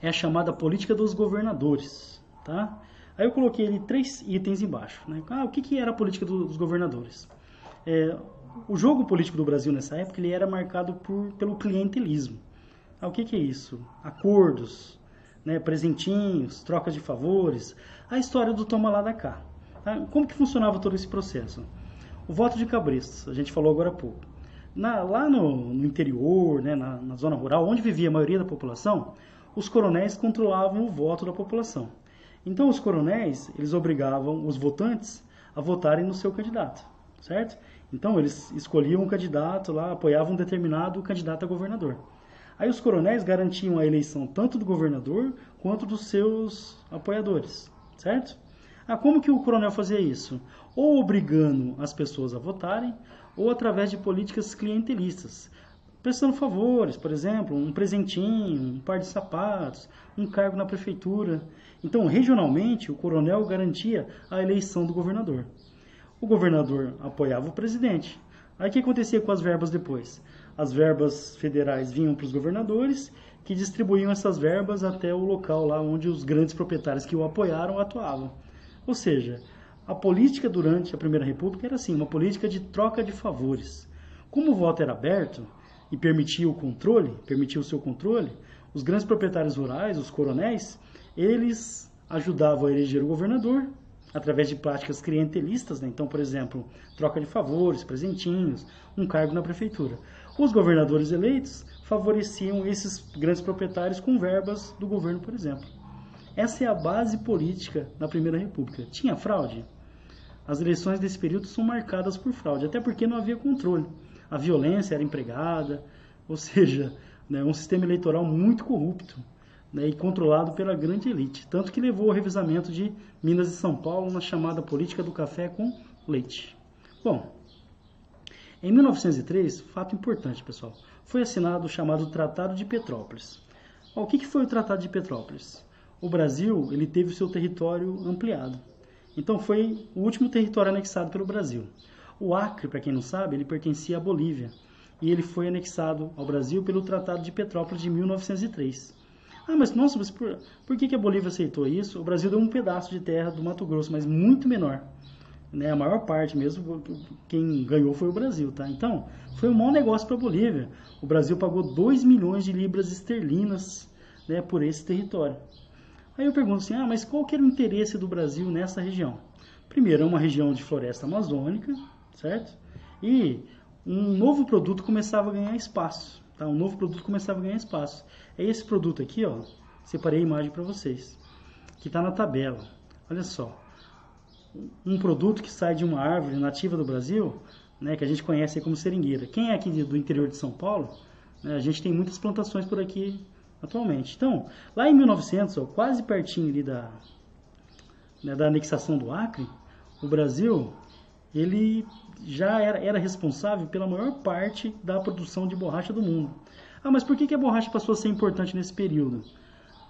é a chamada política dos governadores. Tá? Aí eu coloquei ali três itens embaixo. Né? Ah, o que, que era a política dos governadores? É, o jogo político do Brasil nessa época ele era marcado por, pelo clientelismo. Ah, o que, que é isso? Acordos, né, presentinhos, trocas de favores, a história do toma lá da cá. Tá? Como que funcionava todo esse processo? O voto de cabrestos, a gente falou agora há pouco. Na, lá no, no interior, né, na, na zona rural, onde vivia a maioria da população, os coronéis controlavam o voto da população. Então os coronéis, eles obrigavam os votantes a votarem no seu candidato, certo? Então eles escolhiam um candidato lá, apoiavam um determinado candidato a governador. Aí os coronéis garantiam a eleição tanto do governador quanto dos seus apoiadores, certo? Ah, como que o coronel fazia isso? Ou obrigando as pessoas a votarem, ou através de políticas clientelistas, prestando favores, por exemplo, um presentinho, um par de sapatos, um cargo na prefeitura. Então, regionalmente, o coronel garantia a eleição do governador. O governador apoiava o presidente. Aí o que acontecia com as verbas depois? As verbas federais vinham para os governadores, que distribuíam essas verbas até o local lá onde os grandes proprietários que o apoiaram atuavam. Ou seja, a política durante a Primeira República era assim, uma política de troca de favores. Como o voto era aberto, e permitia o controle, permitia o seu controle, os grandes proprietários rurais, os coronéis, eles ajudavam a eleger o governador através de práticas clientelistas, né? então, por exemplo, troca de favores, presentinhos, um cargo na prefeitura. Os governadores eleitos favoreciam esses grandes proprietários com verbas do governo, por exemplo. Essa é a base política na Primeira República. Tinha fraude? As eleições desse período são marcadas por fraude, até porque não havia controle a violência era empregada, ou seja, né, um sistema eleitoral muito corrupto né, e controlado pela grande elite, tanto que levou ao revisamento de Minas e São Paulo na chamada política do café com leite. Bom, em 1903, fato importante, pessoal, foi assinado o chamado Tratado de Petrópolis. O que foi o Tratado de Petrópolis? O Brasil ele teve o seu território ampliado. Então foi o último território anexado pelo Brasil. O Acre, para quem não sabe, ele pertencia à Bolívia e ele foi anexado ao Brasil pelo Tratado de Petrópolis de 1903. Ah, mas nossa, mas por, por que, que a Bolívia aceitou isso? O Brasil deu um pedaço de terra do Mato Grosso, mas muito menor. Né? A maior parte mesmo, quem ganhou foi o Brasil, tá? Então, foi um mau negócio para a Bolívia. O Brasil pagou 2 milhões de libras esterlinas né, por esse território. Aí eu pergunto assim, ah, mas qual que era o interesse do Brasil nessa região? Primeiro, é uma região de floresta amazônica, certo? E um novo produto começava a ganhar espaço, tá? Um novo produto começava a ganhar espaço. É esse produto aqui, ó. Separei a imagem para vocês, que está na tabela. Olha só, um produto que sai de uma árvore nativa do Brasil, né, que a gente conhece como seringueira. Quem é aqui do interior de São Paulo, né, a gente tem muitas plantações por aqui atualmente. Então, lá em 1900, ó, quase pertinho ali da, né, da anexação do Acre, o Brasil ele já era, era, responsável pela maior parte da produção de borracha do mundo. Ah, mas por que, que a borracha passou a ser importante nesse período?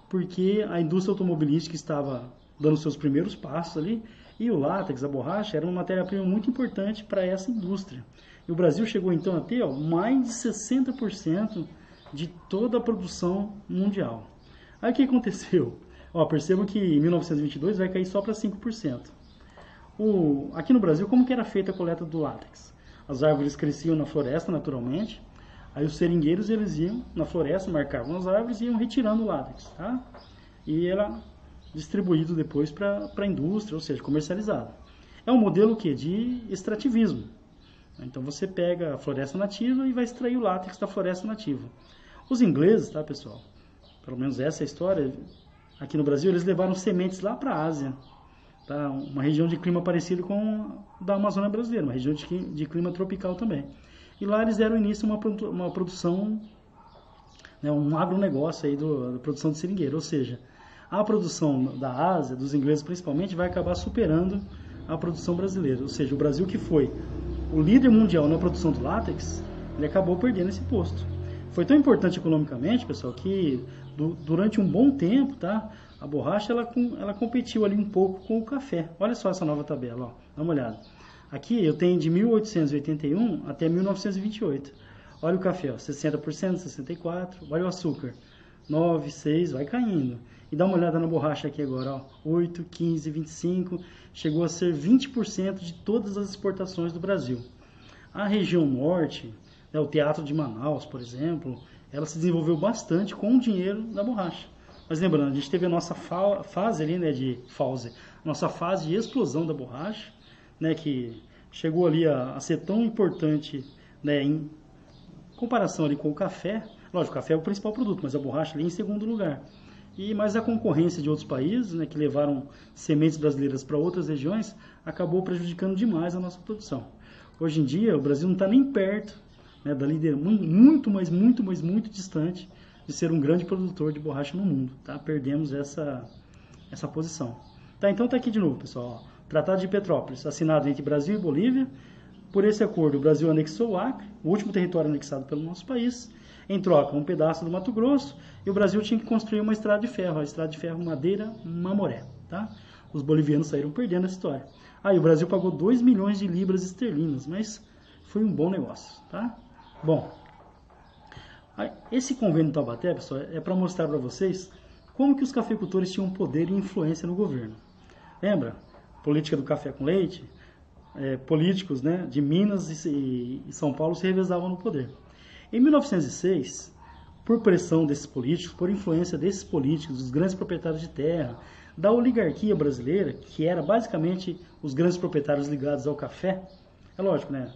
Porque a indústria automobilística estava dando seus primeiros passos ali e o látex, a borracha, era uma matéria-prima muito importante para essa indústria. E o Brasil chegou então a ter ó, mais de 60% de toda a produção mundial. Aí o que aconteceu? Ó, percebam que em 1922 vai cair só para 5%. O, aqui no Brasil, como que era feita a coleta do látex? As árvores cresciam na floresta naturalmente, aí os seringueiros eles iam na floresta, marcavam as árvores e iam retirando o látex, tá? E era distribuído depois para a indústria, ou seja, comercializado. É um modelo que de extrativismo. Então você pega a floresta nativa e vai extrair o látex da floresta nativa. Os ingleses, tá, pessoal? Pelo menos essa é a história. Aqui no Brasil eles levaram sementes lá para a Ásia, tá? Uma região de clima parecido com a da Amazônia brasileira, uma região de, clima tropical também. E lá eles deram início a uma, uma produção, né, um agronegócio aí do, da produção de seringueiro, ou seja, a produção da Ásia, dos ingleses principalmente, vai acabar superando a produção brasileira. Ou seja, o Brasil que foi o líder mundial na produção do látex, ele acabou perdendo esse posto. Foi tão importante economicamente, pessoal, que durante um bom tempo, tá? A borracha ela, ela competiu ali um pouco com o café. Olha só essa nova tabela, ó, dá uma olhada. Aqui eu tenho de 1881 até 1928. Olha o café, ó, 60%, 64%. Olha o açúcar, 9, 6, vai caindo. E dá uma olhada na borracha aqui agora, ó, 8, 15, 25, chegou a ser 20% de todas as exportações do Brasil. A região norte, né, o Teatro de Manaus, por exemplo, ela se desenvolveu bastante com o dinheiro da borracha. Mas lembrando, a gente teve a nossa fa fase ali, né, de fase, nossa fase de explosão da borracha, né, que chegou ali a, a ser tão importante, né, em comparação ali com o café. Lógico, o café é o principal produto, mas a borracha ali em segundo lugar. E mais a concorrência de outros países, né, que levaram sementes brasileiras para outras regiões, acabou prejudicando demais a nossa produção. Hoje em dia, o Brasil não está nem perto né, da liderança, muito, mas muito, mas muito distante de ser um grande produtor de borracha no mundo. Tá? Perdemos essa, essa posição. Tá, então tá aqui de novo, pessoal. Tratado de Petrópolis, assinado entre Brasil e Bolívia. Por esse acordo, o Brasil anexou o Acre, o último território anexado pelo nosso país, em troca, um pedaço do Mato Grosso, e o Brasil tinha que construir uma estrada de ferro, a estrada de ferro Madeira-Mamoré. Tá? Os bolivianos saíram perdendo essa história. Aí o Brasil pagou 2 milhões de libras esterlinas, mas foi um bom negócio. Tá? Bom, esse convênio de Taubaté, pessoal, é para mostrar para vocês como que os cafeicultores tinham poder e influência no governo. Lembra? Política do café com leite, é, políticos né, de Minas e, e São Paulo se revezavam no poder. Em 1906, por pressão desses políticos, por influência desses políticos, dos grandes proprietários de terra, da oligarquia brasileira, que era basicamente os grandes proprietários ligados ao café, é lógico, né?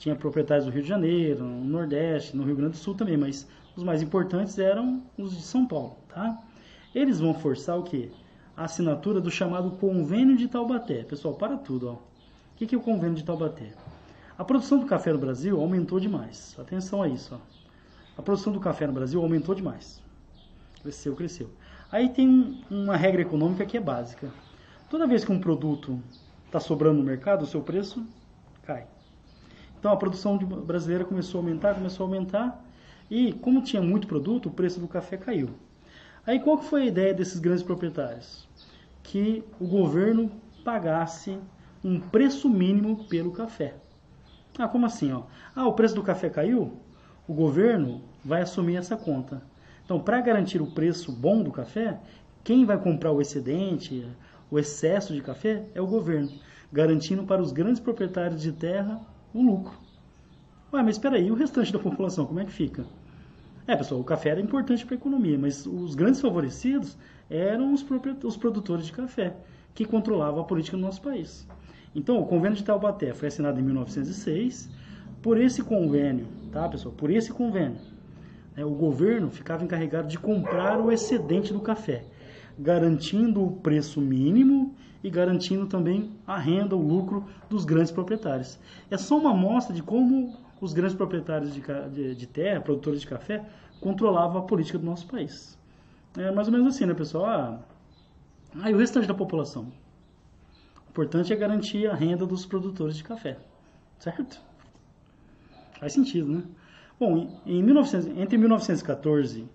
Tinha proprietários do Rio de Janeiro, no Nordeste, no Rio Grande do Sul também, mas os mais importantes eram os de São Paulo, tá? Eles vão forçar o quê? A assinatura do chamado Convênio de Taubaté. Pessoal, para tudo, ó. O que é o Convênio de Taubaté? A produção do café no Brasil aumentou demais. Atenção a isso. Ó. A produção do café no Brasil aumentou demais. Cresceu, cresceu. Aí tem uma regra econômica que é básica. Toda vez que um produto está sobrando no mercado, o seu preço cai. Então a produção brasileira começou a aumentar, começou a aumentar. E como tinha muito produto, o preço do café caiu. Aí qual que foi a ideia desses grandes proprietários? Que o governo pagasse um preço mínimo pelo café. Ah, como assim? Ó? Ah, o preço do café caiu? O governo vai assumir essa conta. Então, para garantir o preço bom do café, quem vai comprar o excedente, o excesso de café, é o governo, garantindo para os grandes proprietários de terra o lucro. Ué, mas espera aí, o restante da população, como é que fica? É, pessoal, o café era importante para a economia, mas os grandes favorecidos eram os, os produtores de café, que controlavam a política do nosso país. Então, o convênio de Taubaté foi assinado em 1906. Por esse convênio, tá, pessoal? Por esse convênio, né, o governo ficava encarregado de comprar o excedente do café, garantindo o preço mínimo e garantindo também a renda, o lucro dos grandes proprietários. É só uma amostra de como os grandes proprietários de, de, de terra, produtores de café, controlavam a política do nosso país. É mais ou menos assim, né, pessoal? Ah, aí o restante da população, importante é garantir a renda dos produtores de café, certo? Faz sentido, né? Bom, em 1900, entre 1914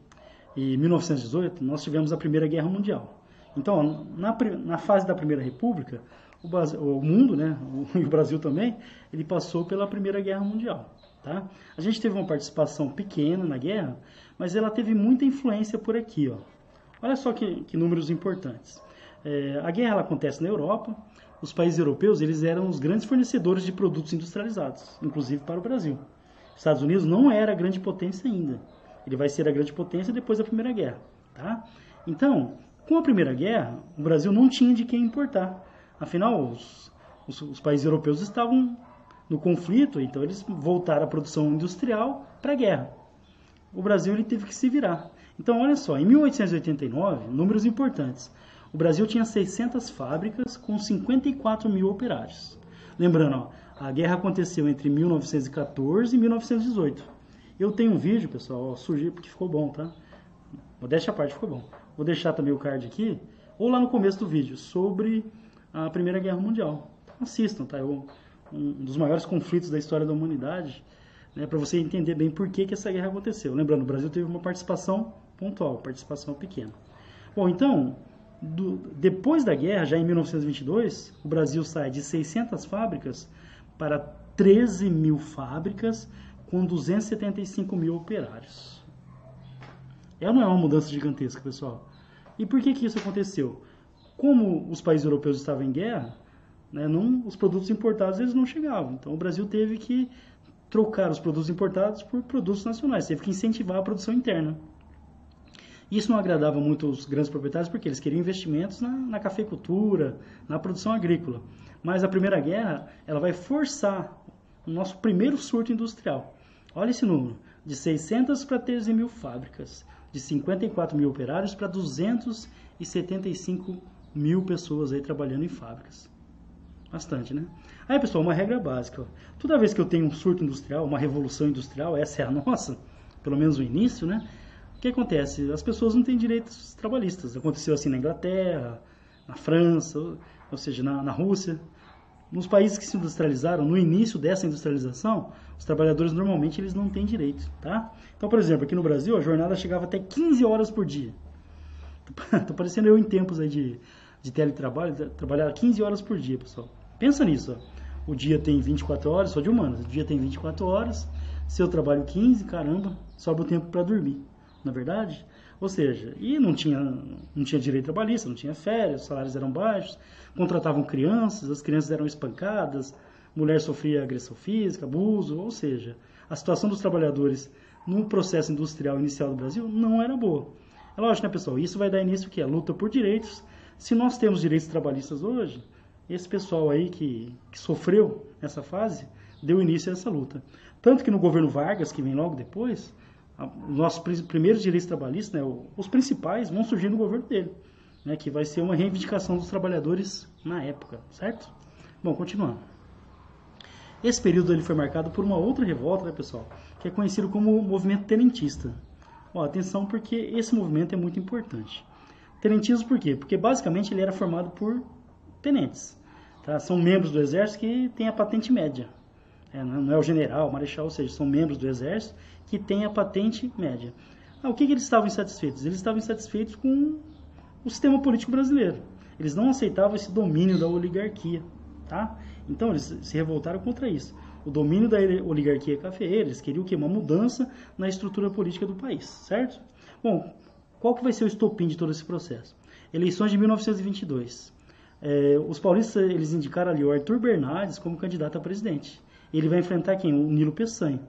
e 1918, nós tivemos a Primeira Guerra Mundial. Então, na, na fase da Primeira República, o, o mundo, né, o, o Brasil também, ele passou pela Primeira Guerra Mundial. Tá? A gente teve uma participação pequena na guerra, mas ela teve muita influência por aqui. Ó. Olha só que, que números importantes. É, a guerra acontece na Europa. Os países europeus eles eram os grandes fornecedores de produtos industrializados, inclusive para o Brasil. Os Estados Unidos não era a grande potência ainda. Ele vai ser a grande potência depois da Primeira Guerra. Tá? Então, com a Primeira Guerra, o Brasil não tinha de quem importar. Afinal, os, os, os países europeus estavam no conflito, então eles voltaram a produção industrial para a guerra. O Brasil ele teve que se virar. Então, olha só, em 1889, números importantes. O Brasil tinha 600 fábricas com 54 mil operários. Lembrando, ó, a guerra aconteceu entre 1914 e 1918. Eu tenho um vídeo, pessoal, surgiu porque ficou bom, tá? Modéstia à parte, ficou bom. Vou deixar também o card aqui, ou lá no começo do vídeo, sobre a Primeira Guerra Mundial. Então, assistam, tá? Eu, um dos maiores conflitos da história da humanidade, né, para você entender bem por que, que essa guerra aconteceu. Lembrando, o Brasil teve uma participação pontual, participação pequena. Bom, então, do, depois da guerra, já em 1922, o Brasil sai de 600 fábricas para 13 mil fábricas com 275 mil operários. É ou não é uma mudança gigantesca, pessoal? E por que, que isso aconteceu? Como os países europeus estavam em guerra, né, não, os produtos importados eles não chegavam. Então o Brasil teve que trocar os produtos importados por produtos nacionais, teve que incentivar a produção interna. Isso não agradava muito os grandes proprietários porque eles queriam investimentos na, na cafeicultura, na produção agrícola. Mas a Primeira Guerra ela vai forçar o nosso primeiro surto industrial. Olha esse número, de 600 para 13 mil fábricas, de 54 mil operários para 275 mil pessoas aí trabalhando em fábricas. Bastante, né? Aí, pessoal, uma regra básica. Ó. Toda vez que eu tenho um surto industrial, uma revolução industrial, essa é a nossa, pelo menos o início, né? O que acontece? As pessoas não têm direitos trabalhistas. Aconteceu assim na Inglaterra, na França, ou seja, na, na Rússia. Nos países que se industrializaram, no início dessa industrialização, os trabalhadores normalmente eles não têm direito, tá? Então, por exemplo, aqui no Brasil, a jornada chegava até 15 horas por dia. Tô parecendo eu em tempos aí de de teletrabalho, trabalhar 15 horas por dia, pessoal. Pensa nisso, ó. O dia tem 24 horas, sou de humanas, o dia tem 24 horas, se eu trabalho 15, caramba, sobra o tempo para dormir, na é verdade? Ou seja, e não tinha, não tinha direito trabalhista, não tinha férias, os salários eram baixos, contratavam crianças, as crianças eram espancadas, mulher sofria agressão física, abuso, ou seja, a situação dos trabalhadores no processo industrial inicial do Brasil não era boa. É lógico, né, pessoal? Isso vai dar início que a luta por direitos se nós temos direitos trabalhistas hoje, esse pessoal aí que, que sofreu essa fase deu início a essa luta. Tanto que no governo Vargas, que vem logo depois, os nossos primeiros direitos trabalhistas, né, os principais, vão surgir no governo dele, né, que vai ser uma reivindicação dos trabalhadores na época, certo? Bom, continuando. Esse período ele foi marcado por uma outra revolta, né, pessoal, que é conhecido como movimento tenentista. Ó, atenção porque esse movimento é muito importante. Tenentismo por quê? Porque basicamente ele era formado por tenentes. Tá? São membros do exército que têm a patente média. É, não é o general, o marechal, ou seja, são membros do exército que têm a patente média. Ah, o que, que eles estavam insatisfeitos? Eles estavam insatisfeitos com o sistema político brasileiro. Eles não aceitavam esse domínio da oligarquia. Tá? Então eles se revoltaram contra isso. O domínio da oligarquia cafeeira, eles queriam que uma mudança na estrutura política do país, certo? Bom, qual que vai ser o estopim de todo esse processo? Eleições de 1922. É, os paulistas eles indicaram ali o Arthur Bernardes como candidato a presidente. Ele vai enfrentar quem? O Nilo Peçanha,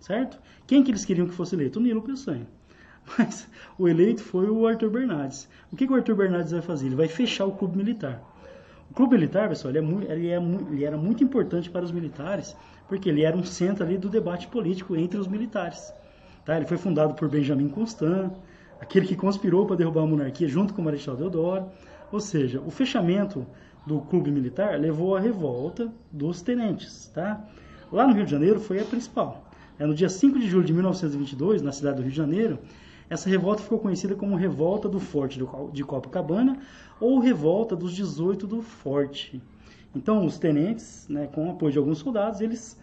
certo? Quem que eles queriam que fosse eleito? O Nilo Peçanha. Mas o eleito foi o Arthur Bernardes. O que, que o Arthur Bernardes vai fazer? Ele vai fechar o clube militar. O clube militar, pessoal, ele, é muito, ele, é, ele era muito importante para os militares, porque ele era um centro ali do debate político entre os militares. Tá? Ele foi fundado por Benjamin Constant, aquele que conspirou para derrubar a monarquia junto com o Marechal Deodoro. Ou seja, o fechamento do clube militar levou à revolta dos tenentes. Tá? Lá no Rio de Janeiro foi a principal. É, no dia 5 de julho de 1922, na cidade do Rio de Janeiro, Essa revolta ficou conhecida como Revolta do Forte de Copacabana ou Revolta dos 18 do Forte. Então, os tenentes, né, com o apoio de alguns soldados, eles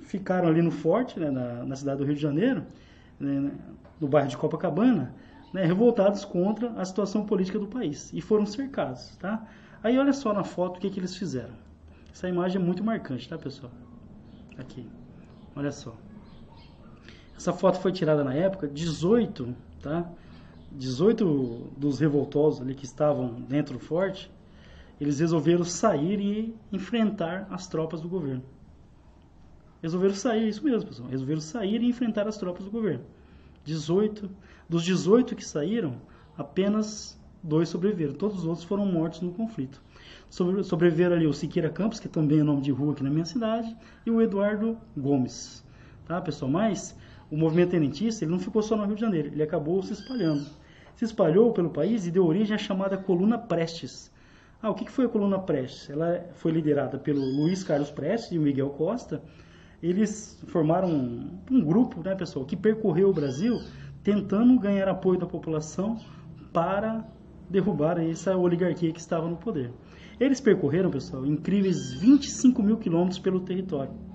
ficaram ali no forte, né, na, na, cidade do Rio de Janeiro, né, no bairro de Copacabana, né, revoltados contra a situação política do país e foram cercados, tá? Aí olha só na foto o que, que eles fizeram. Essa imagem é muito marcante, tá, pessoal? Aqui, olha só. Essa foto foi tirada na época, 18, tá? 18 dos revoltosos ali que estavam dentro do forte, eles resolveram sair e enfrentar as tropas do governo. Resolveram sair, isso mesmo, pessoal. Resolveram sair e enfrentar as tropas do governo. 18, dos 18 que saíram, apenas dois sobreviveram. Todos os outros foram mortos no conflito. sobreviveram ali o Siqueira Campos, que também é nome de rua aqui na minha cidade, e o Eduardo Gomes. Tá, pessoal? Mas o movimento tenentista ele não ficou só no Rio de Janeiro, ele acabou se espalhando. Se espalhou pelo país e deu origem à chamada Coluna Prestes. Ah, o que foi a Coluna Prestes? Ela foi liderada pelo Luiz Carlos Prestes e Miguel Costa. Eles formaram um, um grupo, né, pessoal, que percorreu o Brasil tentando ganhar apoio da população para derrubar essa oligarquia que estava no poder. Eles percorreram, pessoal, incríveis 25 mil quilômetros pelo território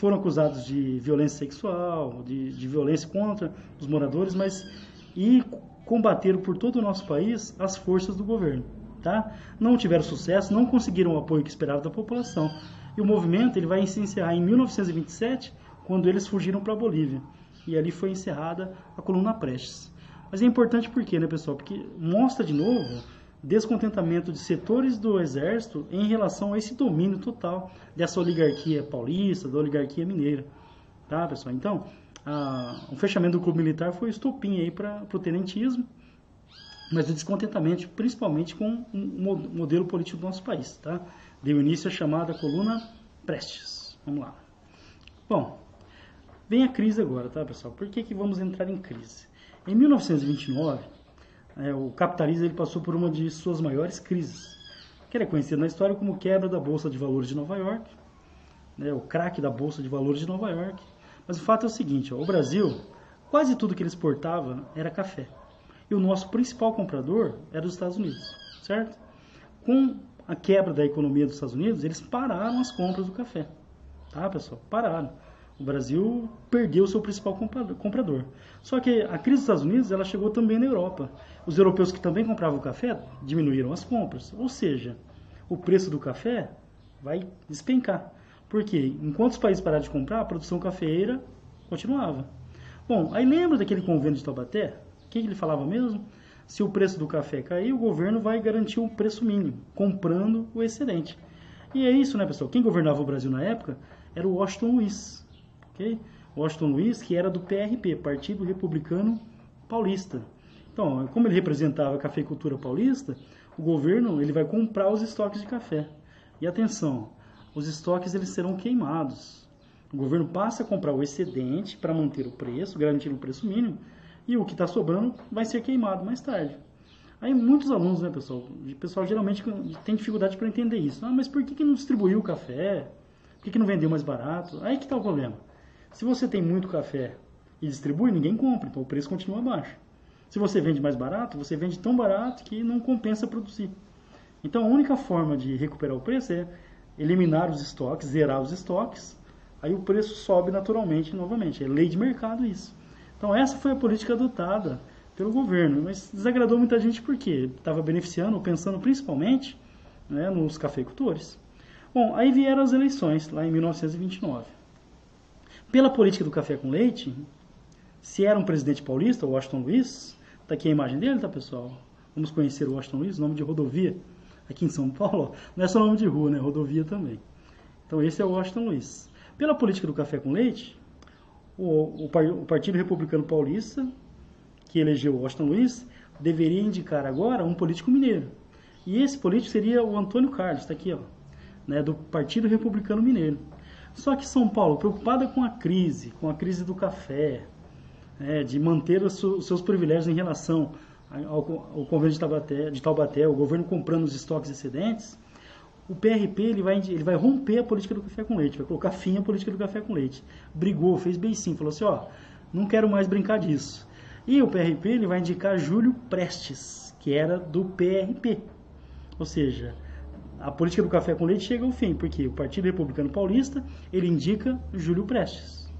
foram acusados de violência sexual, de, de violência contra os moradores, mas e combateram por todo o nosso país as forças do governo. Tá? Não tiveram sucesso, não conseguiram o apoio que esperava da população. E o movimento ele vai se encerrar em 1927, quando eles fugiram para a Bolívia. E ali foi encerrada a coluna Prestes. Mas é importante por quê, né, pessoal? Porque mostra de novo descontentamento de setores do exército em relação a esse domínio total dessa oligarquia paulista, da oligarquia mineira. Tá, pessoal? Então, a, o fechamento do clube militar foi estopim aí para o tenentismo, mas o descontentamento principalmente com o um modelo político do nosso país. Tá? Deu início à chamada coluna Prestes. Vamos lá. Bom, vem a crise agora, tá, pessoal? Por que, que vamos entrar em crise? Em 1929, é, o capitalismo ele passou por uma de suas maiores crises, que era conhecida na história como quebra da Bolsa de Valores de Nova York, né, o craque da Bolsa de Valores de Nova York. Mas o fato é o seguinte, ó, o Brasil, quase tudo que ele exportava era café. E o nosso principal comprador era os Estados Unidos, certo? Com a quebra da economia dos Estados Unidos, eles pararam as compras do café. Tá, pessoal? Pararam o Brasil perdeu seu principal comprador. Só que a crise dos Estados Unidos ela chegou também na Europa. Os europeus que também compravam café diminuíram as compras. Ou seja, o preço do café vai despencar. Porque enquanto os países pararam de comprar, a produção cafeeira continuava. Bom, aí lembra daquele convênio de Taubaté? O que ele falava mesmo? Se o preço do café cair, o governo vai garantir um preço mínimo, comprando o excedente. E é isso, né, pessoal? Quem governava o Brasil na época era o Washington Luiz ok? Washington Luiz, que era do PRP, Partido Republicano Paulista. Então, como ele representava a cafeicultura paulista, o governo ele vai comprar os estoques de café. E atenção, os estoques eles serão queimados. O governo passa a comprar o excedente para manter o preço, garantir um preço mínimo, e o que está sobrando vai ser queimado mais tarde. Aí muitos alunos, né, pessoal, o pessoal geralmente tem dificuldade para entender isso. Ah, mas por que, que não distribuiu o café? Por que, que não vendeu mais barato? Aí que está o problema. Se você tem muito café e distribui, ninguém compra, então o preço continua baixo. Se você vende mais barato, você vende tão barato que não compensa produzir. Então a única forma de recuperar o preço é eliminar os estoques, zerar os estoques, aí o preço sobe naturalmente novamente. É lei de mercado isso. Então essa foi a política adotada pelo governo, mas desagradou muita gente porque estava beneficiando, pensando principalmente né, nos cafeicultores. Bom, aí vieram as eleições, lá em 1929. Pela política do café com leite, se era um presidente paulista, o Washington Luiz, tá aqui a imagem dele, tá pessoal? Vamos conhecer o Washington Luiz, nome de rodovia aqui em São Paulo. Não é só nome de rua, né? Rodovia também. Então esse é o Washington Luiz. Pela política do café com leite, o, o, o Partido Republicano Paulista, que elegeu o Washington Luiz, deveria indicar agora um político mineiro. E esse político seria o Antônio Carlos, está aqui, ó, né, do Partido Republicano Mineiro. Só que São Paulo, preocupada com a crise, com a crise do café, né, de manter os seus privilégios em relação ao, ao convênio de Taubaté, de Taubaté, o governo comprando os estoques excedentes, o PRP ele vai, ele vai romper a política do café com leite, vai colocar fim à política do café com leite. Brigou, fez bem sim, falou assim, ó, não quero mais brincar disso. E o PRP ele vai indicar Júlio Prestes, que era do PRP. Ou seja, a política do café com leite chega ao fim, porque o Partido Republicano Paulista ele indica Júlio Prestes.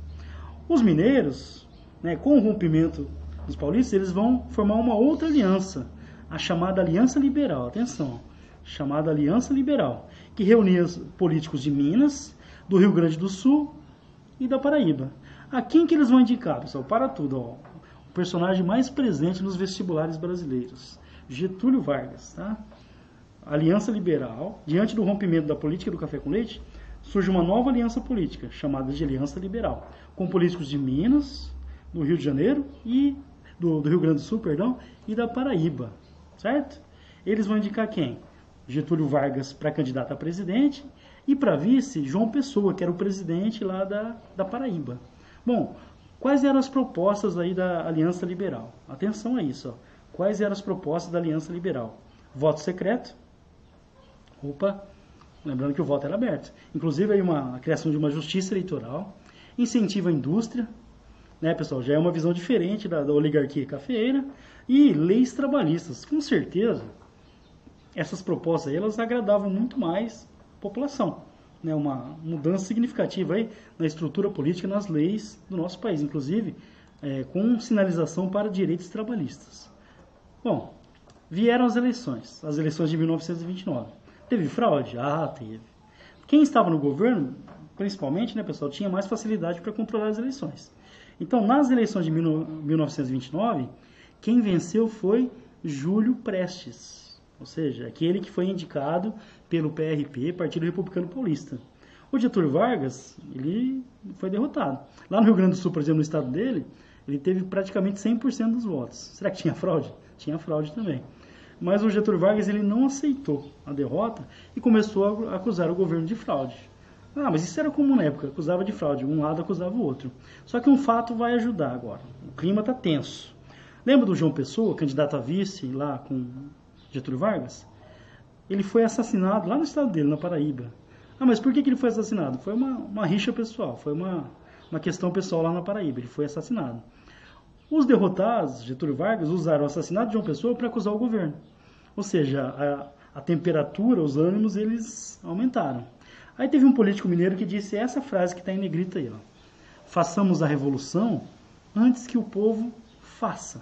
Os mineiros, né, com o rompimento dos paulistas, eles vão formar uma outra aliança, a chamada Aliança Liberal. Atenção, chamada Aliança Liberal, que reunia políticos de Minas, do Rio Grande do Sul e da Paraíba. A quem que eles vão indicar, pessoal? Para tudo, ó. o personagem mais presente nos vestibulares brasileiros, Getúlio Vargas, tá? Aliança Liberal, diante do rompimento da política do café com leite, surge uma nova aliança política, chamada de Aliança Liberal, com políticos de Minas, do Rio de Janeiro e do, do Rio Grande do Sul, perdão, e da Paraíba, certo? Eles vão indicar quem? Getúlio Vargas para candidato a presidente e para vice João Pessoa, que era o presidente lá da, da Paraíba. Bom, quais eram as propostas aí da Aliança Liberal? Atenção a isso, ó. Quais eram as propostas da Aliança Liberal? Voto secreto. Opa, lembrando que o voto era aberto. Inclusive aí uma a criação de uma justiça eleitoral, incentivo à indústria, né, pessoal? Já é uma visão diferente da, da oligarquia cafeeira e leis trabalhistas. Com certeza, essas propostas aí, elas agradavam muito mais a população. Né, uma mudança significativa aí na estrutura política nas leis do nosso país, inclusive é, com sinalização para direitos trabalhistas. Bom, vieram as eleições, as eleições de 1929. Teve fraude? Ah, teve. Quem estava no governo, principalmente, né, pessoal, tinha mais facilidade para controlar as eleições. Então, nas eleições de 1929, quem venceu foi Júlio Prestes, ou seja, aquele que foi indicado pelo PRP, Partido Republicano Paulista. O Getúlio Vargas, ele foi derrotado. Lá no Rio Grande do Sul, por exemplo, no estado dele, ele teve praticamente 100% dos votos. Será que tinha fraude? Tinha fraude também. Mas o Getúlio Vargas ele não aceitou a derrota e começou a acusar o governo de fraude. Ah, mas isso era comum na época, acusava de fraude, um lado acusava o outro. Só que um fato vai ajudar agora. O clima está tenso. Lembra do João Pessoa, candidato a vice lá com Getúlio Vargas? Ele foi assassinado lá no estado dele, na Paraíba. Ah, mas por que, que ele foi assassinado? Foi uma, uma rixa pessoal, foi uma, uma questão pessoal lá na Paraíba. Ele foi assassinado. Os derrotados, Getúlio Vargas, usaram o assassinato de João Pessoa para acusar o governo. Ou seja, a, a temperatura, os ânimos, eles aumentaram. Aí teve um político mineiro que disse essa frase que está em negrita aí, ó. Façamos a revolução antes que o povo faça.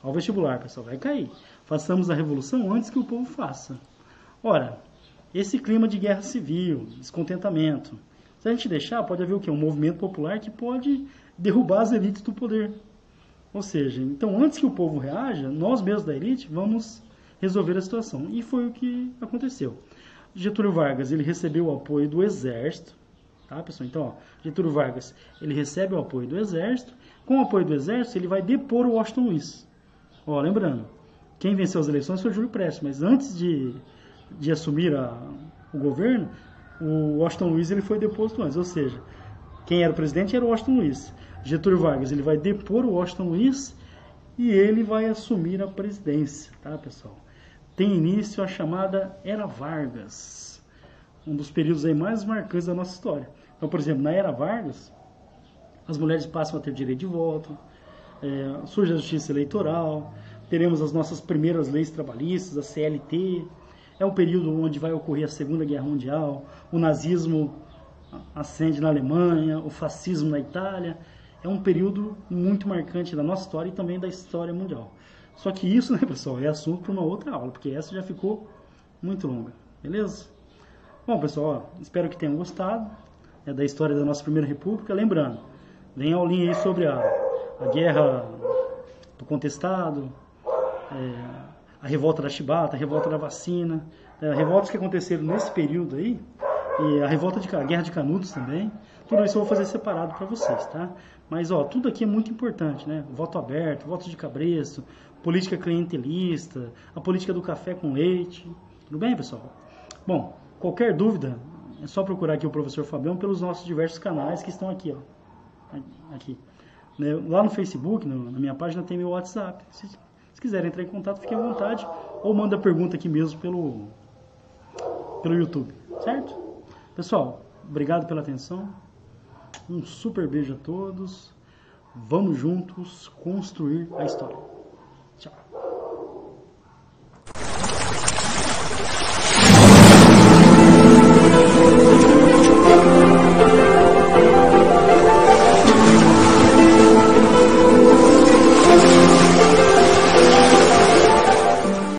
Ao vestibular, pessoal, vai cair. Façamos a revolução antes que o povo faça. Ora, esse clima de guerra civil, descontentamento, se a gente deixar, pode haver o quê? Um movimento popular que pode derrubar as elites do poder. Ou seja, então antes que o povo reaja, nós mesmos da elite vamos resolver a situação. E foi o que aconteceu. Getúlio Vargas ele recebeu o apoio do exército, tá pessoal? Então, ó, Getúlio Vargas ele recebe o apoio do exército. Com o apoio do exército ele vai depor o Washington Luiz. Ó, lembrando, quem venceu as eleições foi Júlio Prestes, mas antes de, de assumir a, o governo, o Washington Luiz ele foi deposto antes, ou seja, quem era o presidente era o Washington Luiz. Getúlio Vargas ele vai depor o Washington Luiz e ele vai assumir a presidência, tá pessoal? Tem início a chamada Era Vargas, um dos períodos aí mais marcantes da nossa história. Então, por exemplo, na Era Vargas, as mulheres passam a ter direito de voto, é, surge a justiça eleitoral, teremos as nossas primeiras leis trabalhistas, a CLT, é o período onde vai ocorrer a Segunda Guerra Mundial, o nazismo ascende na Alemanha, o fascismo na Itália. É um período muito marcante da nossa história e também da história mundial. Só que isso, né, pessoal, é assunto para uma outra aula, porque essa já ficou muito longa, beleza? Bom, pessoal, espero que tenham gostado né, da história da nossa Primeira República. Lembrando, vem aulinha aí sobre a, a guerra do contestado, é, a revolta da chibata, a revolta da vacina, é, revoltas que aconteceram nesse período aí, e a revolta de a guerra de Canudos também. Tudo isso eu vou fazer separado para vocês, tá? Mas ó, tudo aqui é muito importante, né? Voto aberto, voto de cabresto, política clientelista, a política do café com leite. Tudo bem, pessoal? Bom, qualquer dúvida, é só procurar aqui o professor Fabião pelos nossos diversos canais que estão aqui, ó. Aqui. Né, lá no Facebook, na minha página, tem meu WhatsApp. Se, se quiserem entrar em contato, fiquem à vontade. Ou manda pergunta aqui mesmo pelo, pelo YouTube, certo? Pessoal, obrigado pela atenção. Um super beijo a todos. Vamos juntos construir a história.